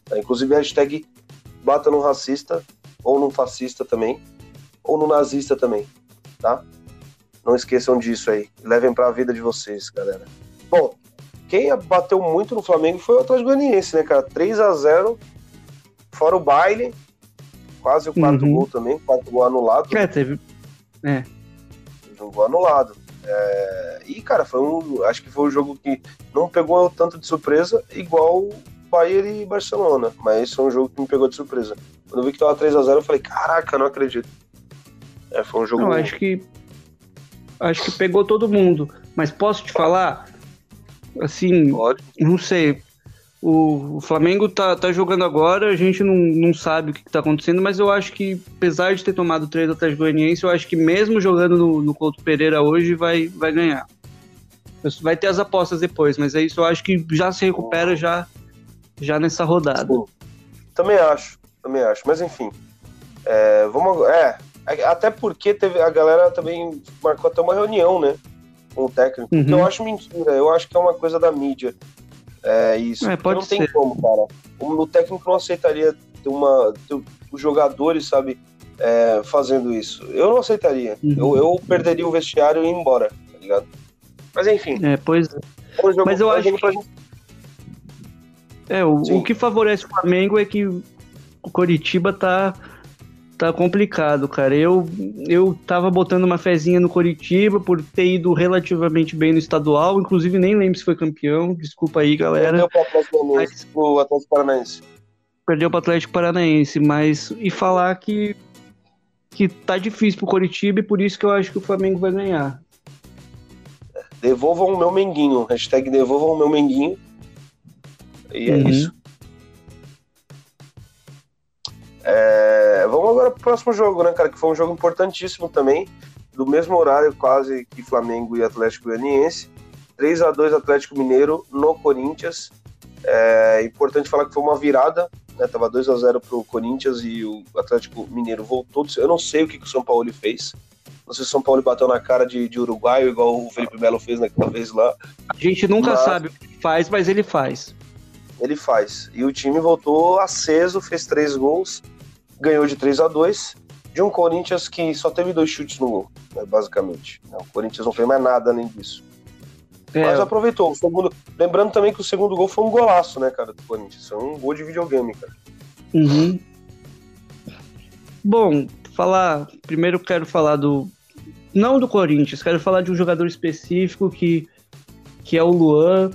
Tá? Inclusive, hashtag bata no racista, ou no fascista também, ou no nazista também. tá? Não esqueçam disso aí. Levem para a vida de vocês, galera. Bom, quem bateu muito no Flamengo foi o Atlético Goianiense, né, cara? 3 a 0 fora o baile, quase o quarto uhum. gol também, quarto gol anulado. É, teve. É. Um gol anulado. É... E, cara, foi um. Acho que foi um jogo que não pegou tanto de surpresa, igual Bayern e Barcelona. Mas foi um jogo que me pegou de surpresa. Quando eu vi que tava 3x0, eu falei, caraca, não acredito. É, foi um jogo. Não, acho que. Acho que pegou todo mundo. Mas posso te falar? Assim, Pode. não sei. O, o, Flamengo tá, tá jogando agora, a gente não, não sabe o que, que tá acontecendo, mas eu acho que, apesar de ter tomado três atrás do Goianiense, eu acho que mesmo jogando no, no Couto Pereira hoje, vai, vai ganhar. Vai ter as apostas depois, mas é isso, eu acho que já se recupera já, já nessa rodada. Sim. Também acho, também acho. Mas enfim. É, vamos. É, até porque teve, a galera também marcou até uma reunião, né? Com o técnico. Uhum. eu acho mentira, eu acho que é uma coisa da mídia. É isso. É, não ser. tem como, cara. O, técnico não aceitaria ter uma. Os jogadores, sabe, é, fazendo isso. Eu não aceitaria. Uhum. Eu, eu perderia o vestiário e ir embora, tá ligado? Mas enfim. É, pois. Jogo, Mas eu acho que. Gente... É, o, o que favorece o Flamengo é que o Coritiba tá tá complicado, cara. Eu, eu tava botando uma fezinha no Coritiba por ter ido relativamente bem no estadual, inclusive nem lembro se foi campeão, desculpa aí, galera. Perdeu pro Atlético, pro Atlético Paranaense. Perdeu pro Atlético Paranaense, mas e falar que que tá difícil pro Coritiba e por isso que eu acho que o Flamengo vai ganhar. Devolvam o meu menguinho, hashtag devolvam o meu menguinho. E é uhum. isso. É, vamos agora pro próximo jogo, né, cara? Que foi um jogo importantíssimo também, do mesmo horário quase que Flamengo e Atlético Goianiense. 3 a 2 Atlético Mineiro no Corinthians. É importante falar que foi uma virada, né? Tava 2 a 0 pro Corinthians e o Atlético Mineiro voltou. Eu não sei o que, que o São Paulo fez. Não sei se o São Paulo bateu na cara de, de uruguaio, igual o Felipe Melo fez naquela vez lá. A gente nunca mas... sabe o que faz, mas ele faz. Ele faz. E o time voltou aceso, fez três gols ganhou de 3 a 2 de um Corinthians que só teve dois chutes no gol, né, basicamente. O Corinthians não fez mais nada além disso. É. Mas aproveitou. O segundo... Lembrando também que o segundo gol foi um golaço, né, cara, do Corinthians. Foi um gol de videogame, cara. Uhum. Bom, falar. Primeiro quero falar do. Não do Corinthians, quero falar de um jogador específico que, que é o Luan,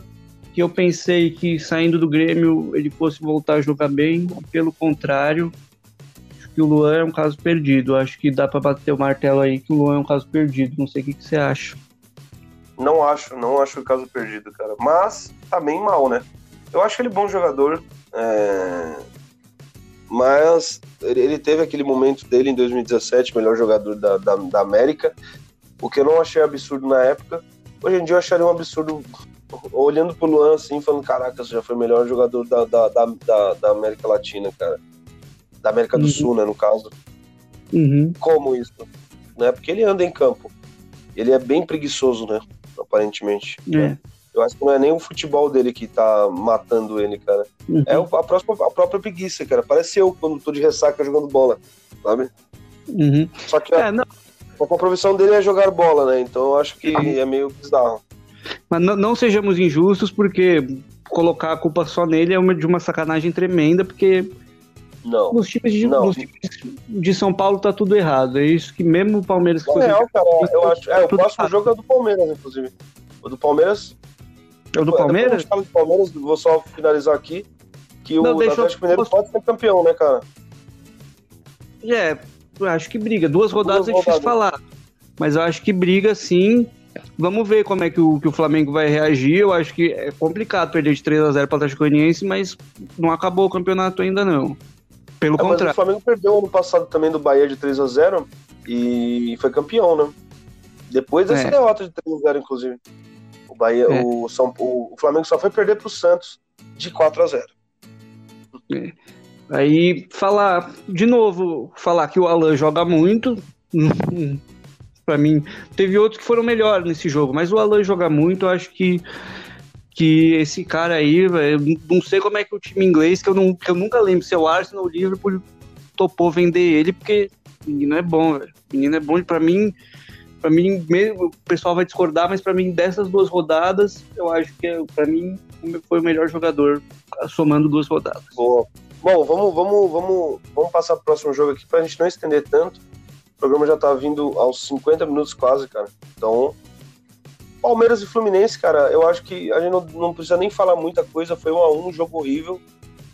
que eu pensei que saindo do Grêmio ele fosse voltar a jogar bem, pelo contrário, que o Luan é um caso perdido. Acho que dá para bater o martelo aí que o Luan é um caso perdido. Não sei o que, que você acha. Não acho, não acho o caso perdido, cara. Mas tá bem mal, né? Eu acho ele bom jogador. É... Mas ele teve aquele momento dele em 2017, melhor jogador da, da, da, América, o que eu não achei absurdo na época. Hoje em dia eu acharia um absurdo, olhando pro Luan assim, falando: caraca, você já foi o melhor jogador da, da, da, da América Latina, cara da América do uhum. Sul, né, no caso. Uhum. Como isso? Né? Porque ele anda em campo. Ele é bem preguiçoso, né? Aparentemente. É. Eu acho que não é nem o futebol dele que tá matando ele, cara. Uhum. É a, próxima, a própria preguiça, cara. Parece eu quando tô de ressaca jogando bola, sabe? Uhum. Só que a, é, a profissão dele é jogar bola, né? Então eu acho que é meio bizarro. Mas não, não sejamos injustos, porque colocar a culpa só nele é uma, de uma sacanagem tremenda, porque não. Nos times de, não. Nos times de São Paulo tá tudo errado. É isso que mesmo o Palmeiras. Que é cara. Eu acho. É, o próximo errado. jogo é do Palmeiras, inclusive. O do Palmeiras. É o do Palmeiras? Eu do Palmeiras, vou só finalizar aqui. Que não, o Atlético Mineiro pode ser campeão, né, cara? É, acho que briga. Duas rodadas Duas é difícil rodadas. falar. Mas eu acho que briga sim. Vamos ver como é que o, que o Flamengo vai reagir. Eu acho que é complicado perder de 3 a 0 para o Atlético Goianiense, mas não acabou o campeonato ainda não. Pelo é, contrário. o Flamengo perdeu ano passado também do Bahia de 3 a 0 e foi campeão, né? Depois dessa é. derrota de 3 a 0 inclusive. O Bahia, é. o, São, o, o, Flamengo só foi perder pro Santos de 4 a 0 é. Aí falar, de novo, falar que o Alan joga muito. <laughs> para mim, teve outros que foram melhores nesse jogo, mas o Alan joga muito, eu acho que que esse cara aí, eu não sei como é que o time inglês, que eu, não, que eu nunca lembro se é o Arsenal ou o Liverpool topou vender ele, porque o menino é bom, velho. Menino é bom para mim. para mim, o pessoal vai discordar, mas para mim, dessas duas rodadas, eu acho que, para mim, foi o melhor jogador somando duas rodadas. Boa. Bom, vamos, vamos, vamos, vamos passar pro próximo jogo aqui pra gente não estender tanto. O programa já tá vindo aos 50 minutos quase, cara. Então, Palmeiras e Fluminense, cara, eu acho que a gente não, não precisa nem falar muita coisa. Foi um a um, jogo horrível.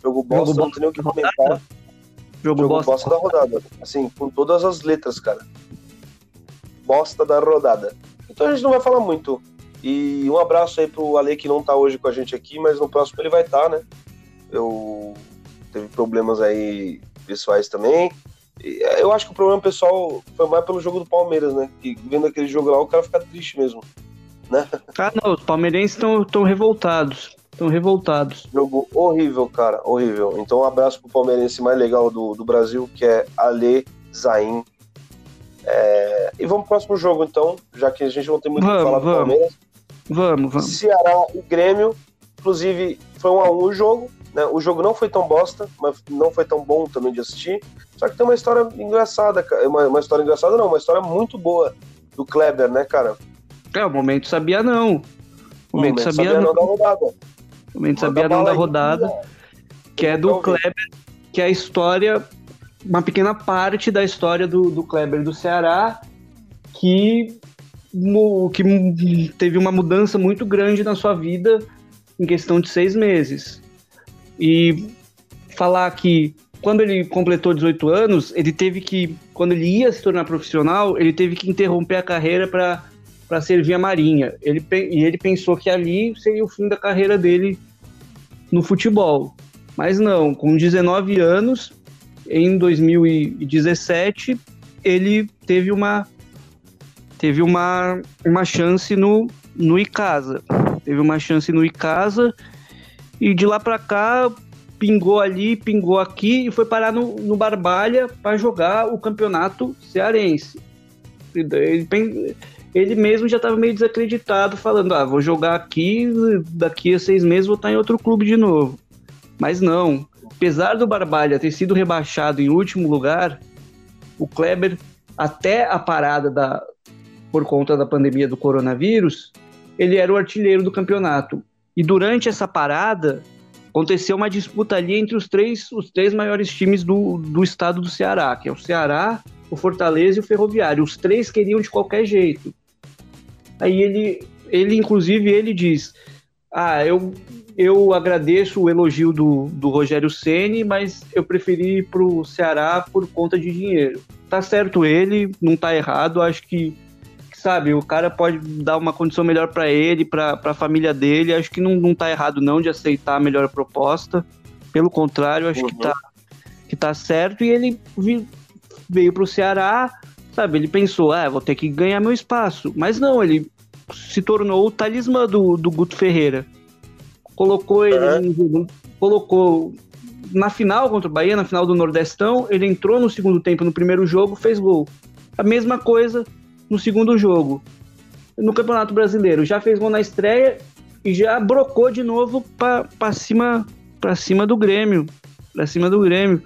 Jogo bosta, jogo não tem nem o que comentar. Jogo, jogo bosta. bosta da rodada. Assim, com todas as letras, cara. Bosta da rodada. Então a gente não vai falar muito. E um abraço aí pro Ale que não tá hoje com a gente aqui, mas no próximo ele vai estar, tá, né? Eu teve problemas aí pessoais também. É, eu acho que o problema pessoal foi mais pelo jogo do Palmeiras, né? Que vendo aquele jogo lá, o cara fica triste mesmo. Né? <laughs> Ah, não, os palmeirenses estão revoltados. Estão revoltados. Jogo horrível, cara, horrível. Então, um abraço pro palmeirense mais legal do, do Brasil, que é Ale Zain. É... E vamos pro próximo jogo, então, já que a gente não tem muito o que falar do Palmeiras. Vamos, vamos. Ceará e Grêmio. Inclusive, foi um a um o jogo. Né? O jogo não foi tão bosta, mas não foi tão bom também de assistir. Só que tem uma história engraçada, uma, uma história engraçada não, uma história muito boa do Kleber, né, cara? É, o momento sabia não. O momento, sabia, sabia, não. da rodada. O momento sabia não da rodada, que é do Kleber, que é a história, uma pequena parte da história do, do Kleber do Ceará, que, que teve uma mudança muito grande na sua vida em questão de seis meses. E falar que quando ele completou 18 anos, ele teve que, quando ele ia se tornar profissional, ele teve que interromper a carreira para servir a Marinha. Ele, e ele pensou que ali seria o fim da carreira dele no futebol. Mas não, com 19 anos, em 2017, ele teve uma teve uma, uma chance no, no Icasa. Teve uma chance no Icasa e de lá para cá, pingou ali, pingou aqui e foi parar no, no Barbalha para jogar o campeonato cearense. Ele, ele mesmo já estava meio desacreditado, falando: ah, vou jogar aqui, daqui a seis meses vou estar em outro clube de novo. Mas não. Apesar do Barbalha ter sido rebaixado em último lugar, o Kleber, até a parada da, por conta da pandemia do coronavírus, ele era o artilheiro do campeonato. E durante essa parada, aconteceu uma disputa ali entre os três, os três maiores times do, do estado do Ceará, que é o Ceará, o Fortaleza e o Ferroviário. Os três queriam de qualquer jeito. Aí ele, ele inclusive, ele diz: Ah, eu, eu agradeço o elogio do, do Rogério Ceni, mas eu preferi ir pro Ceará por conta de dinheiro. Tá certo ele, não tá errado, acho que sabe, o cara pode dar uma condição melhor para ele, para a família dele. Acho que não, não tá errado não de aceitar a melhor proposta. Pelo contrário, acho uhum. que, tá, que tá certo. E ele veio para o Ceará, sabe? Ele pensou, ah, vou ter que ganhar meu espaço. Mas não, ele se tornou o talismã do, do Guto Ferreira. Colocou ele, uhum. colocou na final contra o Bahia, na final do Nordestão, ele entrou no segundo tempo no primeiro jogo, fez gol. A mesma coisa no segundo jogo. No Campeonato Brasileiro, já fez gol na estreia e já brocou de novo para cima, pra cima do Grêmio. Para cima do Grêmio.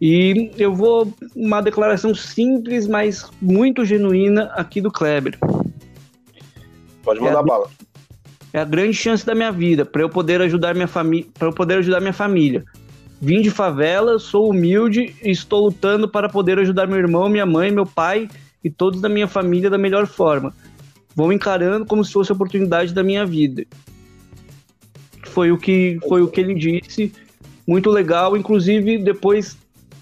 E eu vou uma declaração simples, mas muito genuína aqui do Kleber. Pode mandar é bala. É a grande chance da minha vida para eu poder ajudar minha família, para eu poder ajudar minha família. Vim de favela, sou humilde e estou lutando para poder ajudar meu irmão, minha mãe, meu pai e todos da minha família da melhor forma. Vou encarando como se fosse a oportunidade da minha vida. Foi o que foi o que ele disse, muito legal. Inclusive depois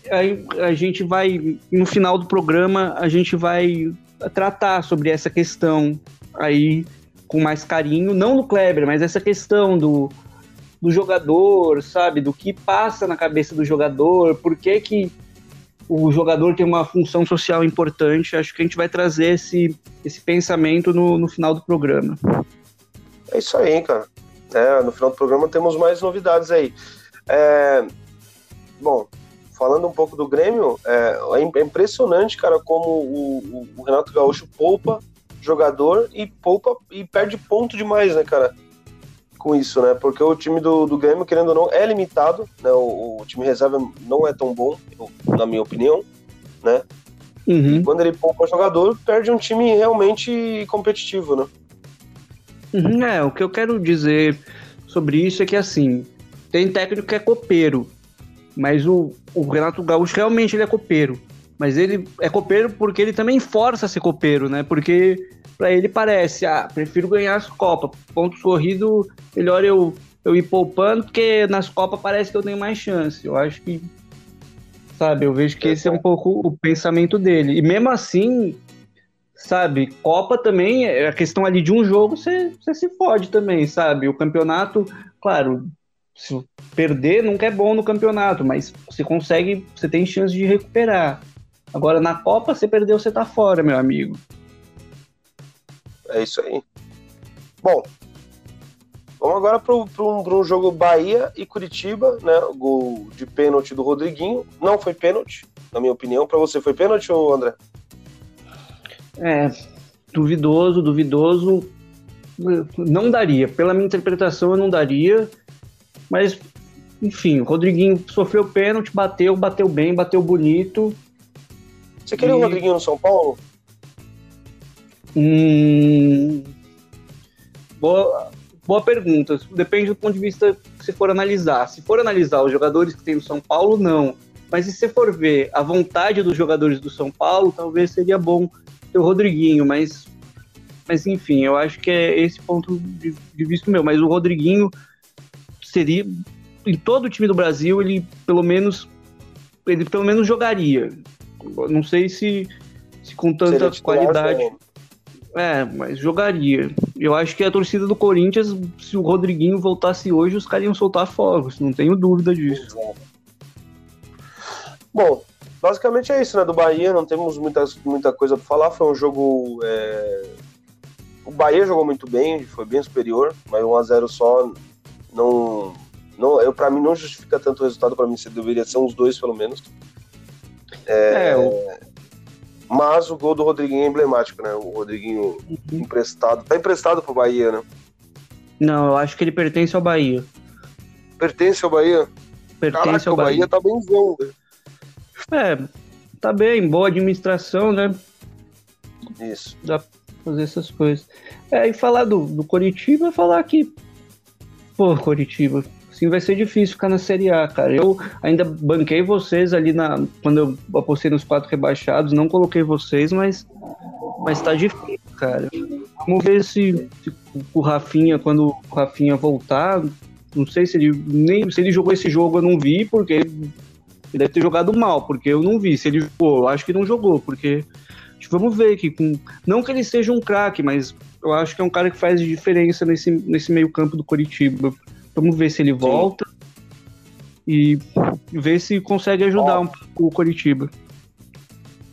a, a gente vai no final do programa a gente vai tratar sobre essa questão aí com mais carinho, não do Kleber, mas essa questão do, do jogador, sabe, do que passa na cabeça do jogador, por que que o jogador tem uma função social importante. Acho que a gente vai trazer esse, esse pensamento no, no final do programa. É isso aí, cara. É, no final do programa temos mais novidades aí. É, bom, falando um pouco do Grêmio, é, é impressionante, cara, como o, o, Renato Gaúcho poupa jogador e poupa e perde ponto demais, né, cara? Com isso, né? Porque o time do, do Grêmio, querendo ou não, é limitado, né? O, o time reserva não é tão bom, na minha opinião, né? Uhum. E quando ele poupa o jogador, perde um time realmente competitivo, né? Uhum, é, o que eu quero dizer sobre isso é que, assim, tem técnico que é copeiro, mas o, o Renato Gaúcho realmente ele é copeiro. Mas ele é copeiro porque ele também força a ser copeiro, né? Porque para ele parece, ah, prefiro ganhar as Copas. Ponto sorrido, melhor eu, eu ir poupando, porque nas Copas parece que eu tenho mais chance. Eu acho que, sabe, eu vejo que esse é um pouco o pensamento dele. E mesmo assim, sabe, Copa também, é a questão ali de um jogo, você, você se fode também, sabe? O campeonato, claro, se perder nunca é bom no campeonato, mas você consegue, você tem chance de recuperar. Agora na Copa, você perdeu, você tá fora, meu amigo. É isso aí. Bom, vamos agora para um, um, jogo Bahia e Curitiba, né? O gol de pênalti do Rodriguinho. Não foi pênalti, na minha opinião. Para você foi pênalti ou André? É, duvidoso, duvidoso. Não daria. Pela minha interpretação, eu não daria. Mas, enfim, o Rodriguinho sofreu pênalti, bateu, bateu bem, bateu bonito. Você queria e... o Rodriguinho no São Paulo? Hum... Boa, boa pergunta. Depende do ponto de vista que você for analisar. Se for analisar os jogadores que tem no São Paulo, não. Mas se você for ver a vontade dos jogadores do São Paulo, talvez seria bom ter o Rodriguinho, mas, mas enfim, eu acho que é esse ponto de, de vista meu. Mas o Rodriguinho seria em todo o time do Brasil ele pelo menos ele pelo menos jogaria. Não sei se, se com tanta qualidade. É, mas jogaria. Eu acho que a torcida do Corinthians, se o Rodriguinho voltasse hoje, os caras iam soltar fogos, não tenho dúvida disso. Bom, basicamente é isso, né? Do Bahia, não temos muita, muita coisa para falar. Foi um jogo. É... O Bahia jogou muito bem, foi bem superior, mas 1x0 só não, não eu para mim não justifica tanto o resultado para mim deveria ser uns dois pelo menos é, é o... mas o gol do Rodriguinho é emblemático né? O Rodriguinho uhum. emprestado. Tá emprestado pro Bahia né? Não eu acho que ele pertence ao Bahia. Pertence ao Bahia? Pertence Caraca, ao Bahia. Bahia. tá bemzão né? é tá bem boa administração né? Isso. Dá pra fazer essas coisas. É e falar do, do Coritiba falar que Pô, Coritiba, assim vai ser difícil ficar na Série A, cara. Eu ainda banquei vocês ali na quando eu apostei nos quatro rebaixados, não coloquei vocês, mas mas tá difícil, cara. Vamos ver se, se o Rafinha, quando o Rafinha voltar, não sei se ele nem se ele jogou esse jogo eu não vi, porque ele deve ter jogado mal, porque eu não vi. Se ele jogou, eu acho que não jogou, porque vamos ver que com não que ele seja um craque, mas eu acho que é um cara que faz diferença nesse, nesse meio campo do Curitiba. Vamos ver se ele volta Sim. e ver se consegue ajudar Ó, um pouco o Curitiba.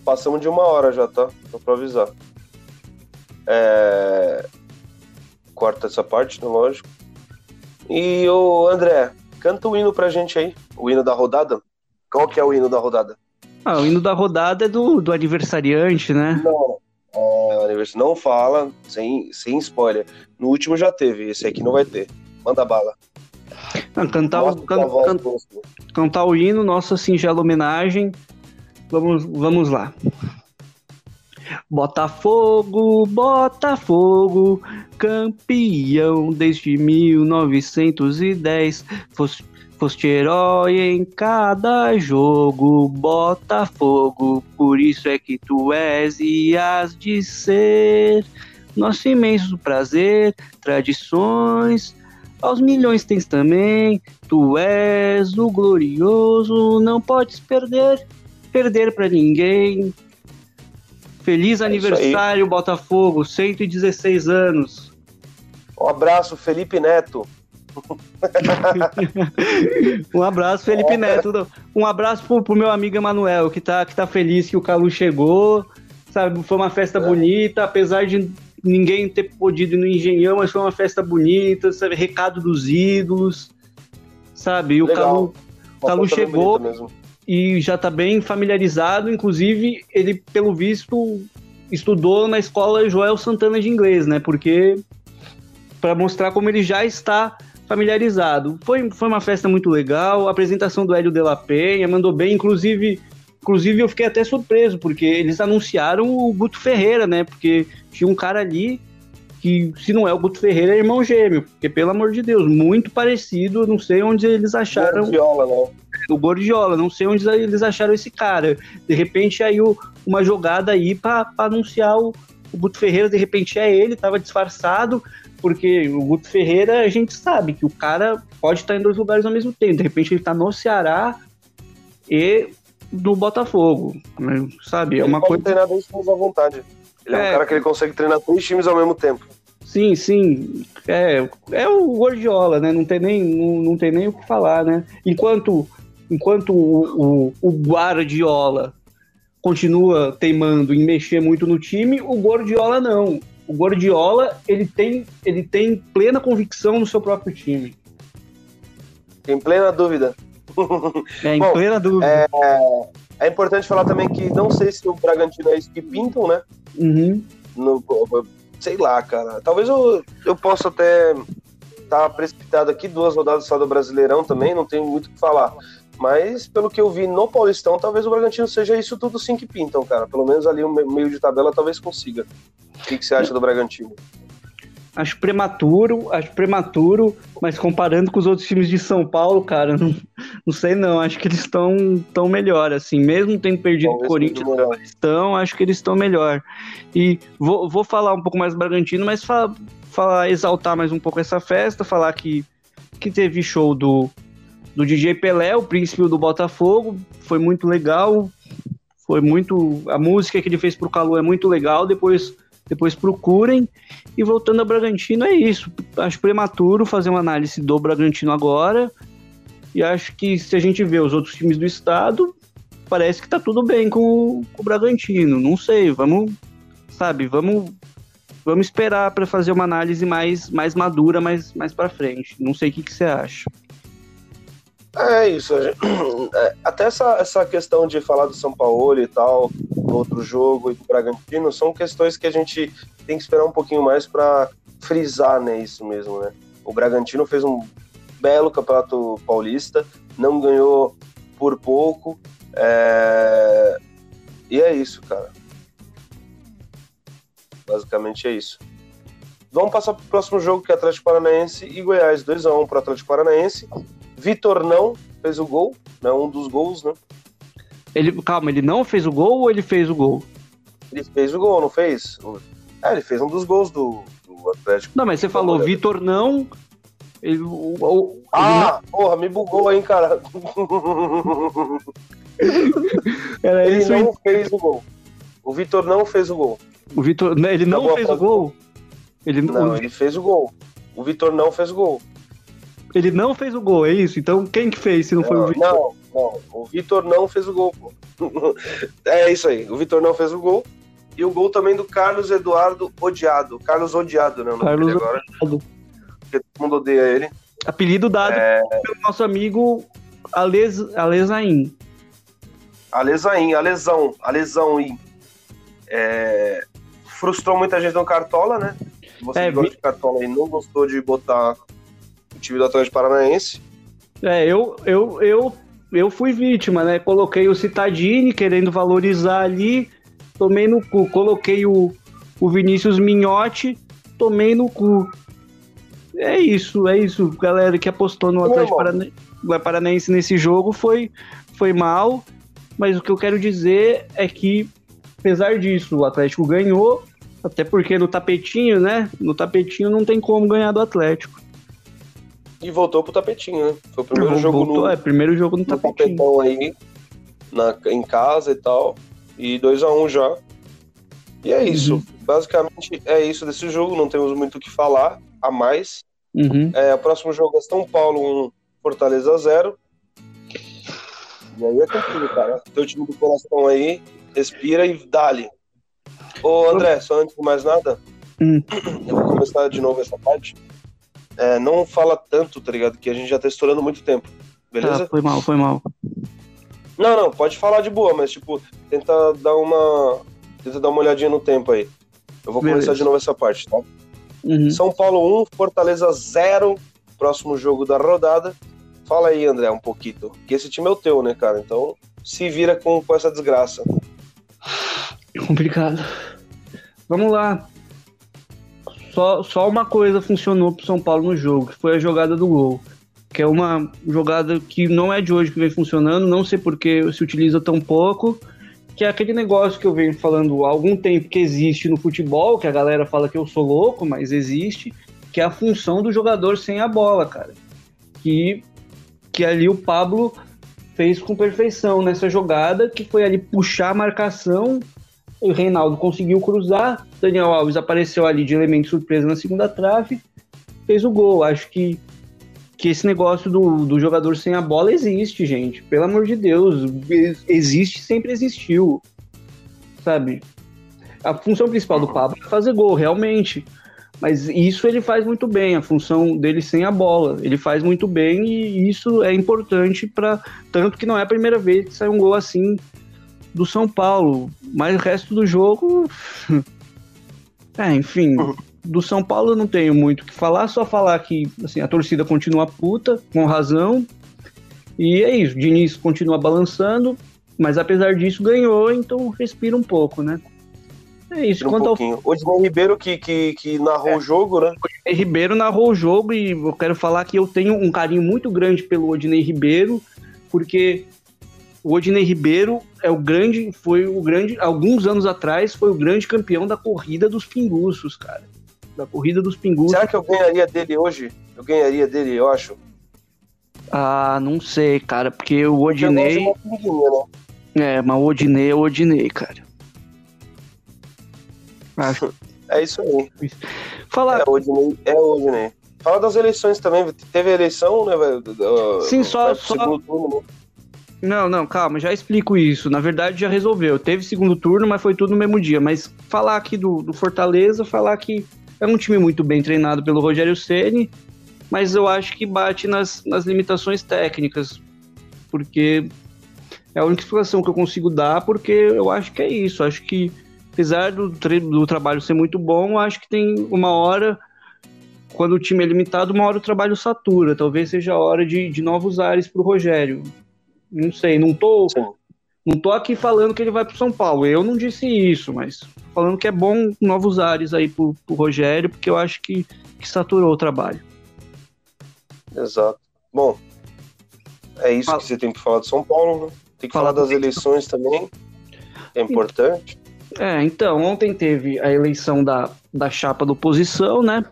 Passamos de uma hora já, tá? Só pra avisar. É... Corta essa parte, né? Lógico. E o André, canta o hino pra gente aí. O hino da rodada. Qual que é o hino da rodada? Ah, o hino da rodada é do, do aniversariante, né? Não, é, não fala, sem, sem spoiler. No último já teve, esse aqui não vai ter. Manda bala. Não, cantar, o, can, can, cantar o hino, nossa singela homenagem. Vamos, vamos lá. Botafogo, Botafogo, campeão desde 1910. Fosse Foste herói em cada jogo, Botafogo, por isso é que tu és e has de ser. Nosso imenso prazer, tradições, aos milhões tens também. Tu és o glorioso, não podes perder, perder para ninguém. Feliz é aniversário, Botafogo, 116 anos. Um abraço, Felipe Neto. <laughs> um abraço, Felipe Neto. Um abraço pro, pro meu amigo Emanuel, que tá, que tá feliz que o Calu chegou. Sabe, foi uma festa é. bonita, apesar de ninguém ter podido ir no Engenhão, mas foi uma festa bonita, sabe? Recado dos ídolos, sabe? E o. Calu, Calu chegou e já tá bem familiarizado, inclusive ele, pelo visto, estudou na escola Joel Santana de inglês, né? Porque para mostrar como ele já está familiarizado. Foi, foi uma festa muito legal, a apresentação do Hélio de la Penha, mandou bem, inclusive inclusive eu fiquei até surpreso, porque eles anunciaram o Guto Ferreira, né? Porque tinha um cara ali que, se não é o Guto Ferreira, é irmão gêmeo. Porque, pelo amor de Deus, muito parecido, não sei onde eles acharam. Gordiola, né? O Gordiola, não sei onde eles acharam esse cara. De repente, aí uma jogada aí para anunciar o, o Guto Ferreira, de repente é ele, tava disfarçado, porque o Guto Ferreira, a gente sabe que o cara pode estar em dois lugares ao mesmo tempo. De repente ele tá no Ceará e no Botafogo, né? sabe? É uma pode coisa. treinar dois times à vontade. Ele é, é um cara que ele consegue treinar três times ao mesmo tempo. Sim, sim. É, é o Gordiola, né? Não tem nem, não, não tem nem o que falar, né? Enquanto, enquanto o, o, o Guardiola continua teimando em mexer muito no time, o Gordiola não. O Gordiola, ele tem, ele tem plena convicção no seu próprio time. Em plena dúvida. É, em Bom, plena dúvida. É, é, importante falar também que não sei se o Bragantino é isso que pintam, né? Uhum. No, sei lá, cara. Talvez eu, eu possa até estar tá precipitado aqui, duas rodadas só do Brasileirão também, não tenho muito o que falar. Mas, pelo que eu vi no Paulistão, talvez o Bragantino seja isso tudo sim que pintam, cara. Pelo menos ali o meio de tabela talvez consiga. O que, que você acha do Bragantino? Acho prematuro, acho prematuro, mas comparando com os outros times de São Paulo, cara, não, não sei não. Acho que eles estão tão melhor, assim. Mesmo tendo perdido o Corinthians estão, acho que eles estão melhor. E vou, vou falar um pouco mais do Bragantino, mas falar, falar, exaltar mais um pouco essa festa, falar que, que teve show do, do DJ Pelé, o príncipe do Botafogo, foi muito legal. Foi muito. A música que ele fez pro Calu é muito legal. Depois, depois procurem. E voltando ao Bragantino, é isso. Acho prematuro fazer uma análise do Bragantino agora. E acho que se a gente vê os outros times do estado, parece que tá tudo bem com, com o Bragantino. Não sei, vamos, sabe, vamos vamos esperar para fazer uma análise mais, mais madura mais, mais para frente. Não sei o que, que você acha. É isso. É, até essa, essa questão de falar do São Paulo e tal, do outro jogo e do Bragantino, são questões que a gente tem que esperar um pouquinho mais para frisar, né? Isso mesmo, né? O Bragantino fez um belo campeonato paulista, não ganhou por pouco. É... E é isso, cara. Basicamente é isso. Vamos passar para o próximo jogo, que é Atlético Paranaense e Goiás. 2x1 para Atlético Paranaense. Vitor não fez o gol, né? Um dos gols, né? Ele, calma, ele não fez o gol ou ele fez o gol? Ele fez o gol, não fez? É, ele fez um dos gols do, do Atlético. Não, mas você falou Vitor não. Ele, o, o, ah, não... porra, me bugou aí, cara. <laughs> Era ele isso não fez o gol. O Vitor não fez o gol. O Vitor, ele não Acabou fez o gol? Ele não, ele fez o gol. O Vitor não fez o gol. Ele não fez o gol, é isso? Então quem que fez se não, não foi o Vitor? Não, não. O Vitor não fez o gol, pô. <laughs> é isso aí. O Vitor não fez o gol. E o gol também do Carlos Eduardo Odiado. Carlos Odiado, né? Carlos agora. Odiado. Porque todo mundo odeia ele. Apelido dado é... pelo nosso amigo Ales... Alesain. Alesain, Alesão, Alesão e é... frustrou muita gente no Cartola, né? Você é, gosta vi... de Cartola e não gostou de botar o time do Atlético Paranaense. É, eu, eu, eu, eu fui vítima, né? Coloquei o Citadini querendo valorizar ali, tomei no cu. Coloquei o, o Vinícius Minhotti, tomei no cu. É isso, é isso. Galera que apostou no Atlético Paranaense, Paranaense nesse jogo foi, foi mal, mas o que eu quero dizer é que, apesar disso, o Atlético ganhou, até porque no tapetinho, né? No tapetinho não tem como ganhar do Atlético. E voltou pro tapetinho, né? Foi o primeiro Não, jogo voltou, no. É, primeiro jogo no, no tapetinho. tapetão aí, na, em casa e tal. E 2x1 um já. E é isso. Uhum. Basicamente é isso desse jogo. Não temos muito o que falar a mais. Uhum. É, o próximo jogo é São Paulo 1, Fortaleza 0. E aí é contigo, cara. Teu time do coração aí, respira e dale. Ô, André, só antes de mais nada, hum. eu vou começar de novo essa parte é, não fala tanto, tá ligado? Que a gente já tá estourando muito tempo. Beleza? Tá, foi mal, foi mal. Não, não, pode falar de boa, mas tipo, tenta dar uma. Tenta dar uma olhadinha no tempo aí. Eu vou Beleza. começar de novo essa parte, tá? Uhum. São Paulo 1, Fortaleza 0, próximo jogo da rodada. Fala aí, André, um pouquinho. Que esse time é o teu, né, cara? Então, se vira com, com essa desgraça. Complicado. Vamos lá. Só, só uma coisa funcionou pro São Paulo no jogo, que foi a jogada do gol. Que é uma jogada que não é de hoje que vem funcionando, não sei por que se utiliza tão pouco, que é aquele negócio que eu venho falando há algum tempo que existe no futebol, que a galera fala que eu sou louco, mas existe, que é a função do jogador sem a bola, cara. Que, que ali o Pablo fez com perfeição nessa jogada, que foi ali puxar a marcação, o Reinaldo conseguiu cruzar, Daniel Alves apareceu ali de elemento surpresa na segunda trave, fez o gol. Acho que, que esse negócio do, do jogador sem a bola existe, gente. Pelo amor de Deus, existe, sempre existiu, sabe? A função principal do Pablo é fazer gol, realmente. Mas isso ele faz muito bem, a função dele sem a bola. Ele faz muito bem e isso é importante para tanto que não é a primeira vez que sai um gol assim do São Paulo. Mas o resto do jogo. <laughs> é, enfim. Do São Paulo eu não tenho muito o que falar, só falar que assim, a torcida continua puta, com razão. E é isso, o Diniz continua balançando, mas apesar disso ganhou, então respira um pouco, né? É isso. Um quanto pouquinho. ao... O Edmond Ribeiro que, que, que narrou é. o jogo, né? O Ribeiro narrou o jogo e eu quero falar que eu tenho um carinho muito grande pelo Odinei Ribeiro, porque o Odinei Ribeiro é o grande, foi o grande, alguns anos atrás, foi o grande campeão da corrida dos pinguços, cara. Da corrida dos pinguços. Será que eu ganharia dele hoje? Eu ganharia dele, eu acho. Ah, não sei, cara, porque o Odinei. Né? É, mas o Odinei é o Odinei, cara. Acho. <laughs> É isso aí. Fala... É o Odinei. É o Odinei. Fala das eleições também. Teve eleição, né, velho? Sim, só. só... Turno, né? Não, não, calma, já explico isso. Na verdade, já resolveu. Teve segundo turno, mas foi tudo no mesmo dia. Mas falar aqui do, do Fortaleza, falar que é um time muito bem treinado pelo Rogério Ceni, mas eu acho que bate nas, nas limitações técnicas, porque é a única explicação que eu consigo dar, porque eu acho que é isso. Acho que apesar do, do trabalho ser muito bom, acho que tem uma hora, quando o time é limitado, uma hora o trabalho satura. Talvez seja a hora de, de novos ares para o Rogério. Não sei, não tô, não tô aqui falando que ele vai para São Paulo. Eu não disse isso, mas falando que é bom novos ares aí para o Rogério, porque eu acho que, que saturou o trabalho. Exato. Bom, é isso Fala. que você tem que falar de São Paulo, né? Tem que Fala falar das eleições também, é importante. É, então, ontem teve a eleição da, da chapa da oposição, né?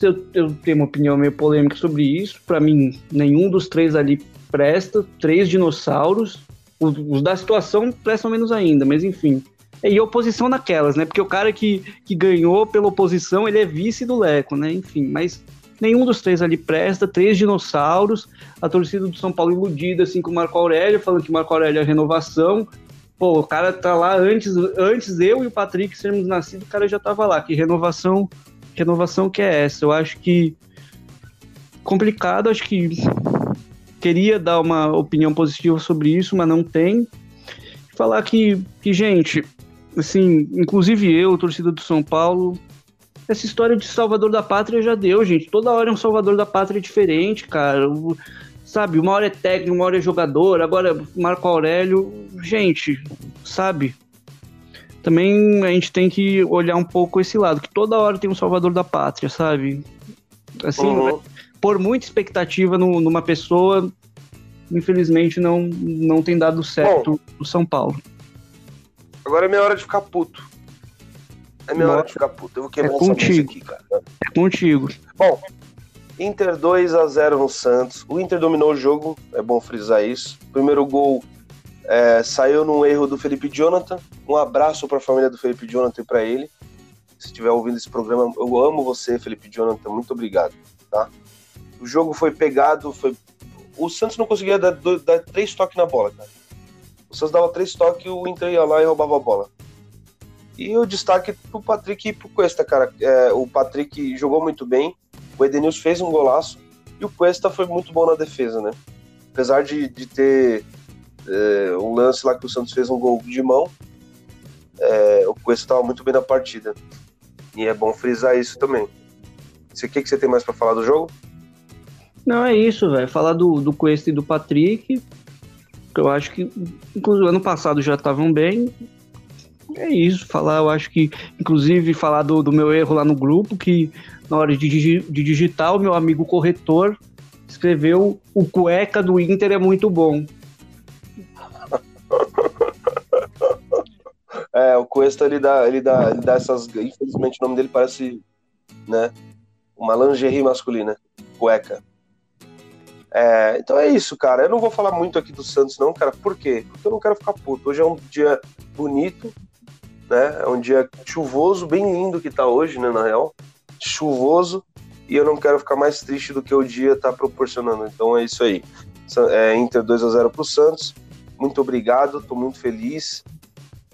Eu, eu tenho uma opinião meio polêmica sobre isso. Para mim, nenhum dos três ali presta. Três dinossauros. Os, os da situação prestam menos ainda, mas enfim. E oposição naquelas, né? Porque o cara que, que ganhou pela oposição, ele é vice do Leco, né? Enfim, mas nenhum dos três ali presta, três dinossauros, a torcida do São Paulo iludida, assim, com o Marco Aurélio, falando que Marco Aurélio é renovação, Pô, o cara tá lá antes, antes eu e o Patrick sermos nascidos, o cara já tava lá. Que renovação, renovação que é essa? Eu acho que complicado, acho que queria dar uma opinião positiva sobre isso, mas não tem. Falar que, que gente, assim, inclusive eu, torcida do São Paulo, essa história de Salvador da Pátria já deu, gente. Toda hora é um Salvador da Pátria diferente, cara sabe? Uma hora é técnico, uma hora é jogador, agora Marco Aurélio. Gente, sabe? Também a gente tem que olhar um pouco esse lado, que toda hora tem um salvador da pátria, sabe? Assim, uhum. Por muita expectativa no, numa pessoa, infelizmente não, não tem dado certo o São Paulo. Agora é minha hora de ficar puto. É minha Bora. hora de ficar puto. Eu vou quebrar é contigo. aqui, cara. É contigo. Bom, Inter 2 a 0 no Santos. O Inter dominou o jogo, é bom frisar isso. Primeiro gol é, saiu num erro do Felipe Jonathan. Um abraço para a família do Felipe Jonathan e para ele. Se estiver ouvindo esse programa, eu amo você, Felipe Jonathan. Muito obrigado, tá? O jogo foi pegado, foi o Santos não conseguia dar, dar três toques na bola, cara. O Santos dava três toques o Inter ia lá e roubava a bola. E o destaque pro Patrick e pro Cuesta, cara. É, o Patrick jogou muito bem, o Edenilson fez um golaço e o Cuesta foi muito bom na defesa, né? Apesar de, de ter é, um lance lá que o Santos fez um gol de mão, é, o Cuesta estava muito bem na partida. E é bom frisar isso também. O que, que você tem mais para falar do jogo? Não, é isso, velho. Falar do, do Cuesta e do Patrick. Eu acho que, inclusive, ano passado já estavam bem. É isso, falar, eu acho que, inclusive, falar do, do meu erro lá no grupo, que na hora de, de digitar, o meu amigo corretor escreveu o cueca do Inter é muito bom. <laughs> É, o Cuesta ele dá, ele dá, ele dá essas. Infelizmente o nome dele parece, né? Uma lingerie masculina. Cueca. É, então é isso, cara. Eu não vou falar muito aqui do Santos, não, cara. Por quê? Porque eu não quero ficar puto. Hoje é um dia bonito, né? É um dia chuvoso, bem lindo que tá hoje, né? Na real. Chuvoso. E eu não quero ficar mais triste do que o dia tá proporcionando. Então é isso aí. É, Inter 2 a 0 pro Santos. Muito obrigado, tô muito feliz.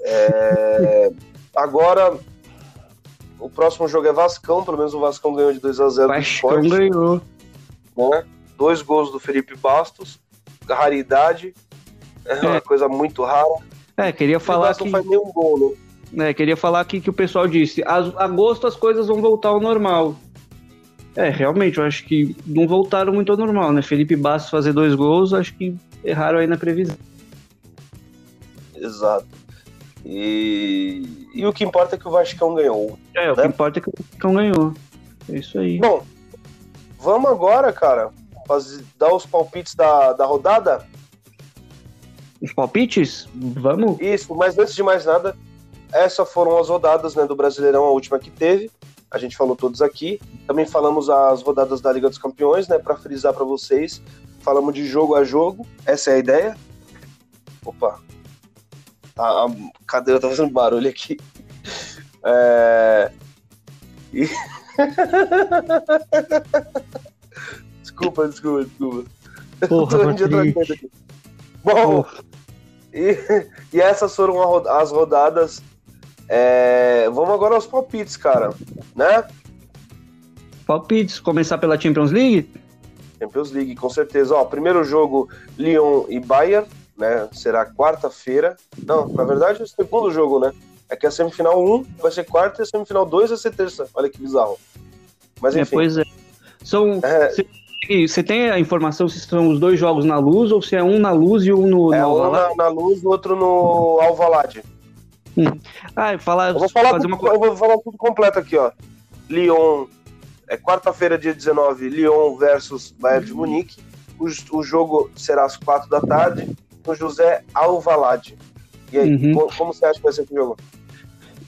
É... <laughs> Agora, o próximo jogo é Vascão, pelo menos o Vascão ganhou de 2 a 0 Vascão ganhou. Né? Dois gols do Felipe Bastos, raridade, é, é. uma coisa muito rara. É, queria falar que... não faz nenhum gol, né? É, queria falar aqui que o pessoal disse, agosto as coisas vão voltar ao normal. É, realmente, eu acho que não voltaram muito ao normal, né? Felipe Bastos fazer dois gols, acho que erraram aí na previsão. Exato. E, e o que importa é que o Vascão ganhou. É, né? o que importa é que o Vascão ganhou. É isso aí. Bom, vamos agora, cara, fazer, dar os palpites da, da rodada? Os palpites? Vamos? Isso, mas antes de mais nada, essas foram as rodadas né, do Brasileirão, a última que teve. A gente falou todos aqui. Também falamos as rodadas da Liga dos Campeões, né? Para frisar para vocês. Falamos de jogo a jogo. Essa é a ideia. Opa, a, a cadeira tá fazendo barulho aqui. É... E... <laughs> desculpa, desculpa, desculpa. Porra, Bom, e, e, essas foram as rodadas. É... Vamos agora aos palpites, cara, né? Palpites, começar pela Champions League? Champions League, com certeza. Ó, primeiro jogo, Lyon e Bayern né? Será quarta-feira. Não, na verdade, é o segundo jogo, né? É que a semifinal 1 vai ser quarta e a semifinal 2 vai ser terça. Olha que bizarro. Mas é, enfim. É, pois é. São. É... Você tem a informação se são os dois jogos na luz ou se é um na luz e um no. É no um na, na, luz e o outro no Alvalade. Hum. Ah, falar, eu vou falar, fazer tudo, uma... eu vou falar tudo completo aqui, ó. Lyon, é quarta-feira, dia 19, Lyon versus Bayern de Munique. O, o jogo será às quatro da tarde no José Alvalade. E aí, uhum. como, como você acha que vai ser esse jogo?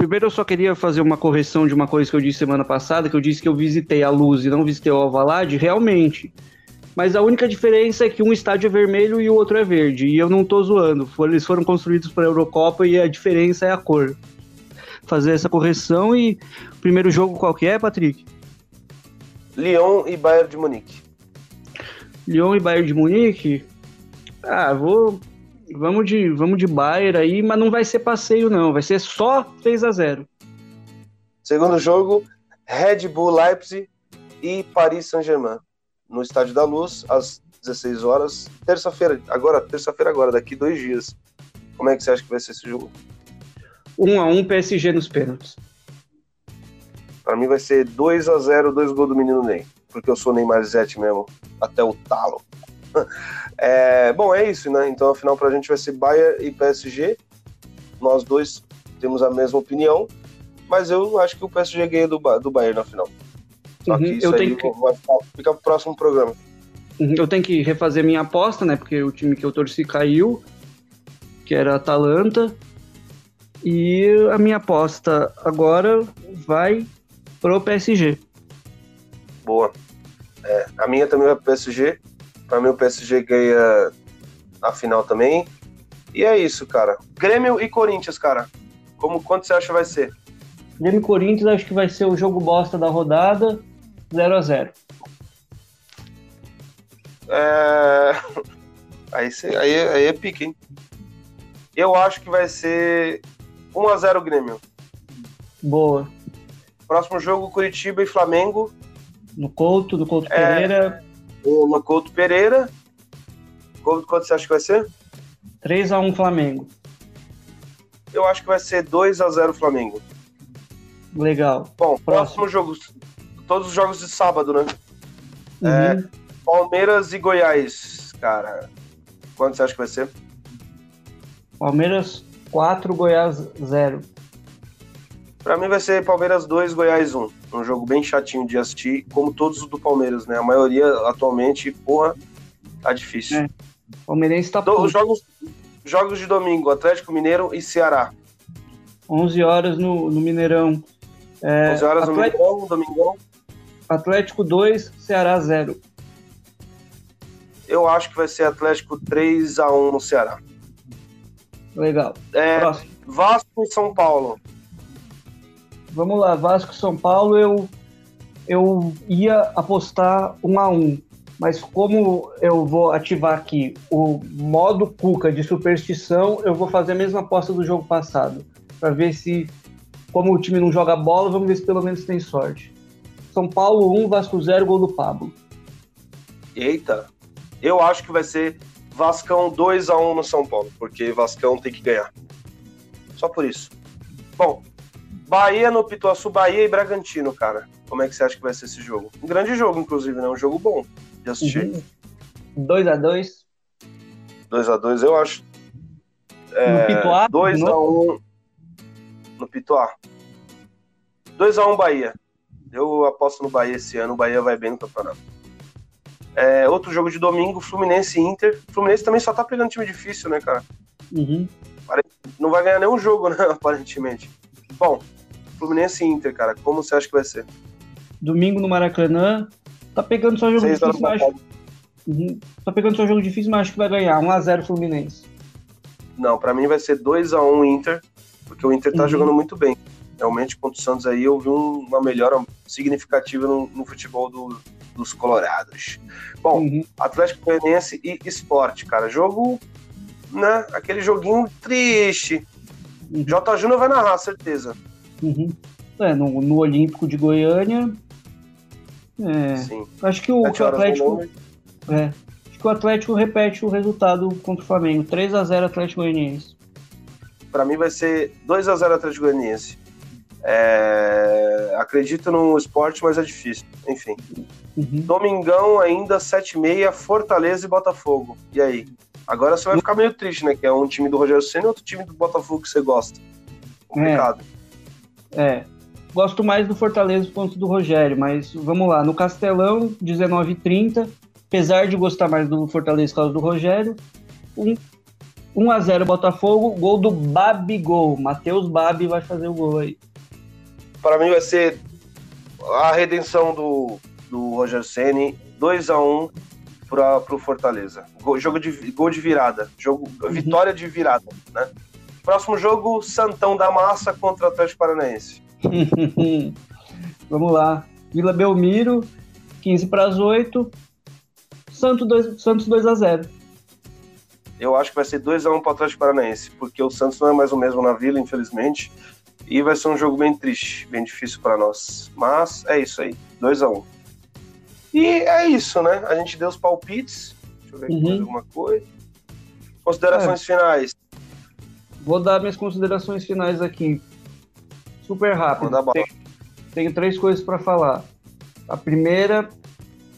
Primeiro eu só queria fazer uma correção de uma coisa que eu disse semana passada, que eu disse que eu visitei a Luz e não visitei o Alvalade, realmente. Mas a única diferença é que um estádio é vermelho e o outro é verde. E eu não tô zoando. Eles foram construídos para a Eurocopa e a diferença é a cor. Fazer essa correção e primeiro jogo qual que é, Patrick? Lyon e Bayern de Munique. Lyon e Bayern de Munique? Ah, vou Vamos de, vamos de Bayern aí, mas não vai ser passeio, não. Vai ser só 3 a 0 Segundo jogo, Red Bull Leipzig e Paris Saint-Germain. No Estádio da Luz, às 16 horas. Terça-feira, agora, terça-feira agora, daqui dois dias. Como é que você acha que vai ser esse jogo? 1 a 1 PSG nos pênaltis. Para mim vai ser 2 a 0 dois gols do menino Ney. Porque eu sou Neymar Zete mesmo, até o talo. <laughs> É, bom, é isso, né? Então, afinal, para a gente vai ser Bayern e PSG. Nós dois temos a mesma opinião, mas eu acho que o PSG ganha do, do Bayern na final. Só uhum, que isso eu aí que... vai ficar pro próximo programa. Uhum, eu tenho que refazer minha aposta, né? Porque o time que eu torci caiu, que era a Atalanta. E a minha aposta agora vai pro PSG. Boa. É, a minha também vai pro PSG. Para mim, o PSG ganha a final também. E é isso, cara. Grêmio e Corinthians, cara. Como, quanto você acha vai ser? Grêmio e Corinthians, acho que vai ser o jogo bosta da rodada, 0 a 0 É... <laughs> Aí, cê, aí, aí é pique, hein? Eu acho que vai ser 1 a 0 Grêmio. Boa. Próximo jogo, Curitiba e Flamengo. No Couto, do Couto é... Pereira o Macoto Pereira. Quanto, quanto você acha que vai ser? 3x1 Flamengo. Eu acho que vai ser 2x0 Flamengo. Legal. Bom, próximo, próximo jogo. Todos os jogos de sábado, né? Uhum. É, Palmeiras e Goiás, cara. Quanto você acha que vai ser? Palmeiras 4, Goiás 0. Pra mim vai ser Palmeiras 2, Goiás 1. Um jogo bem chatinho de assistir, como todos os do Palmeiras, né? A maioria atualmente, porra, tá difícil. É. Palmeirense tá os jogos, jogos de domingo, Atlético Mineiro e Ceará. 11 horas no, no Mineirão. É, 11 horas no Atlético, Mineirão, domingão. Atlético 2, Ceará 0. Eu acho que vai ser Atlético 3 a 1 no Ceará. Legal. É, Próximo. Vasco e São Paulo. Vamos lá, Vasco São Paulo, eu, eu ia apostar 1 a 1 mas como eu vou ativar aqui o modo Cuca de superstição, eu vou fazer a mesma aposta do jogo passado, para ver se, como o time não joga bola, vamos ver se pelo menos tem sorte. São Paulo 1, Vasco 0, gol do Pablo. Eita, eu acho que vai ser Vascão 2 a 1 no São Paulo, porque Vascão tem que ganhar. Só por isso. Bom, Bahia no Pituaçu, Bahia e Bragantino, cara. Como é que você acha que vai ser esse jogo? Um grande jogo, inclusive, né? Um jogo bom de assistir. 2 a 2 2x2, eu acho. No Pituá? 2x1 no Pituá. 2x1 Bahia. Eu aposto no Bahia esse ano. O Bahia vai bem no campeonato. É, outro jogo de domingo, Fluminense e Inter. Fluminense também só tá pegando time difícil, né, cara? Uhum. Não vai ganhar nenhum jogo, né, <laughs> aparentemente. Bom, Fluminense e Inter, cara, como você acha que vai ser? Domingo no Maracanã. Tá pegando só jogo Seis difícil, mas. Uhum. Tá pegando só jogo difícil, mas acho que vai ganhar. 1x0 Fluminense. Não, pra mim vai ser 2x1 Inter, porque o Inter tá Uhum. jogando muito bem. Realmente, contra o Santos aí, eu vi um- uma melhora significativa no, no futebol do- dos Colorados. Bom, Uhum. Atlético Goianiense e Esporte, cara. Jogo, né? Aquele joguinho triste. Uhum. J. Júnior vai narrar, certeza. Uhum. É, no, no Olímpico de Goiânia. É, Sim. acho que o, que o Atlético. É, acho que o Atlético repete o resultado contra o Flamengo. 3x0 Atlético Goianiense. Pra mim vai ser 2x0 Atlético Goianiense. É, Acredito no esporte, mas é difícil. Enfim. Uhum. Domingão ainda, 7h30, Fortaleza e Botafogo. E aí? Agora você vai ficar meio triste, né? Que é um time do Rogério Senna e outro time do Botafogo que você gosta. Complicado. É. Gosto mais do Fortaleza do ponto do Rogério, mas vamos lá. No Castelão, 19h30. Apesar de gostar mais do Fortaleza por causa do Rogério, 1 1x0 Botafogo, gol do Babigol. Matheus Babi vai fazer o gol aí. Para mim vai ser a redenção do, do Rogério Ceni 2x1 para pro Fortaleza. Gol, jogo de, gol de virada. Jogo, Vitória de virada, né? Próximo jogo, Santão da Massa contra o Atlético Paranaense. <laughs> Vamos lá. Vila Belmiro, 15 para as 8. Santos 2, Santos 2 a 0. Eu acho que vai ser 2x1 para o Atlético Paranaense, porque o Santos não é mais o mesmo na Vila, infelizmente. E vai ser um jogo bem triste, bem difícil para nós. Mas é isso aí, 2x1. E é isso, né? A gente deu os palpites. Deixa eu ver aqui Uhum. mais alguma coisa. Considerações finais. Vou dar minhas considerações finais aqui. Super rápido. Tenho, tenho três coisas para falar. A primeira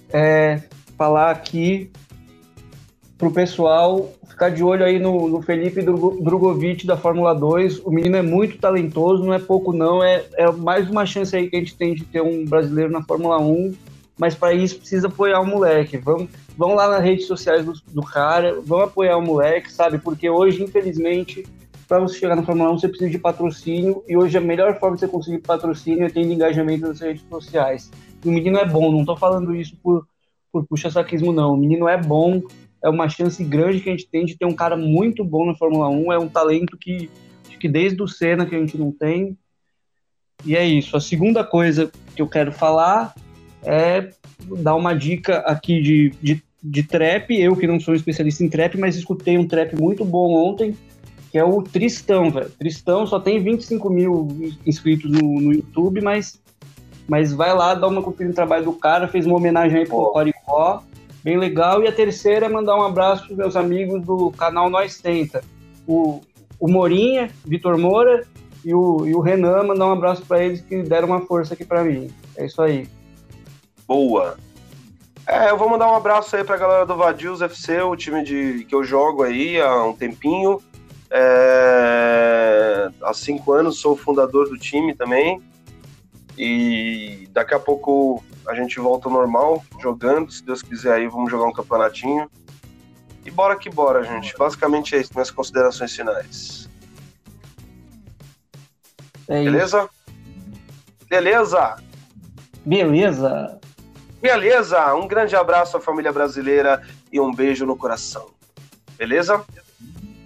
é falar aqui pro pessoal ficar de olho aí no, no Felipe Drogovic da Fórmula 2. O menino é muito talentoso, não é pouco não, é, é mais uma chance aí que a gente tem de ter um brasileiro na Fórmula 1, mas para isso precisa apoiar o moleque. Vamos, vão lá nas redes sociais do, do cara, vão apoiar o moleque, sabe? Porque hoje, infelizmente, para você chegar na Fórmula 1, você precisa de patrocínio, e hoje a melhor forma de você conseguir patrocínio é tendo engajamento nas redes sociais. E o menino é bom, não tô falando isso por, por puxa-saquismo, não. O menino é bom, é uma chance grande que a gente tem de ter um cara muito bom na Fórmula 1, é um talento que, que desde o Senna que a gente não tem. E é isso. A segunda coisa que eu quero falar é dar uma dica aqui de, de, de trap. Eu que não sou um especialista em trap, mas escutei um trap muito bom ontem, que é o Tristão, velho. Tristão só tem 25 mil inscritos no, no YouTube, mas, mas vai lá, dá uma conferida no trabalho do cara, fez uma homenagem aí pro. Coricó, bem legal. E a terceira é mandar um abraço pros meus amigos do canal Nós Tenta. O, o Morinha, Vitor Moura, e o, e o Renan, mandar um abraço para eles que deram uma força aqui para mim. É isso aí. Boa. É, eu vou mandar um abraço aí pra galera do Vadios FC, o time de, que eu jogo aí há um tempinho. É... Há cinco anos sou fundador do time também. E daqui a pouco a gente volta ao normal, jogando. Se Deus quiser, aí vamos jogar um campeonatinho. E bora que bora, gente. Basicamente é isso, minhas considerações finais. É Beleza? Beleza? Beleza. Beleza. Um grande abraço à família brasileira e um beijo no coração. Beleza?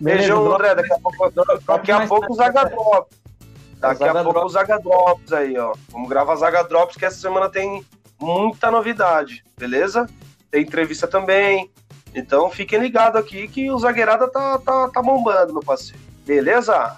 Beijão, André. Daqui a pouco, daqui a pouco os Agadrops. Daqui a pouco os Agadrops aí, ó. Vamos gravar os Agadrops que essa semana tem muita novidade, beleza? Tem entrevista também. Então fiquem ligados aqui que o Zagueirada tá, tá, tá bombando, meu parceiro. Beleza?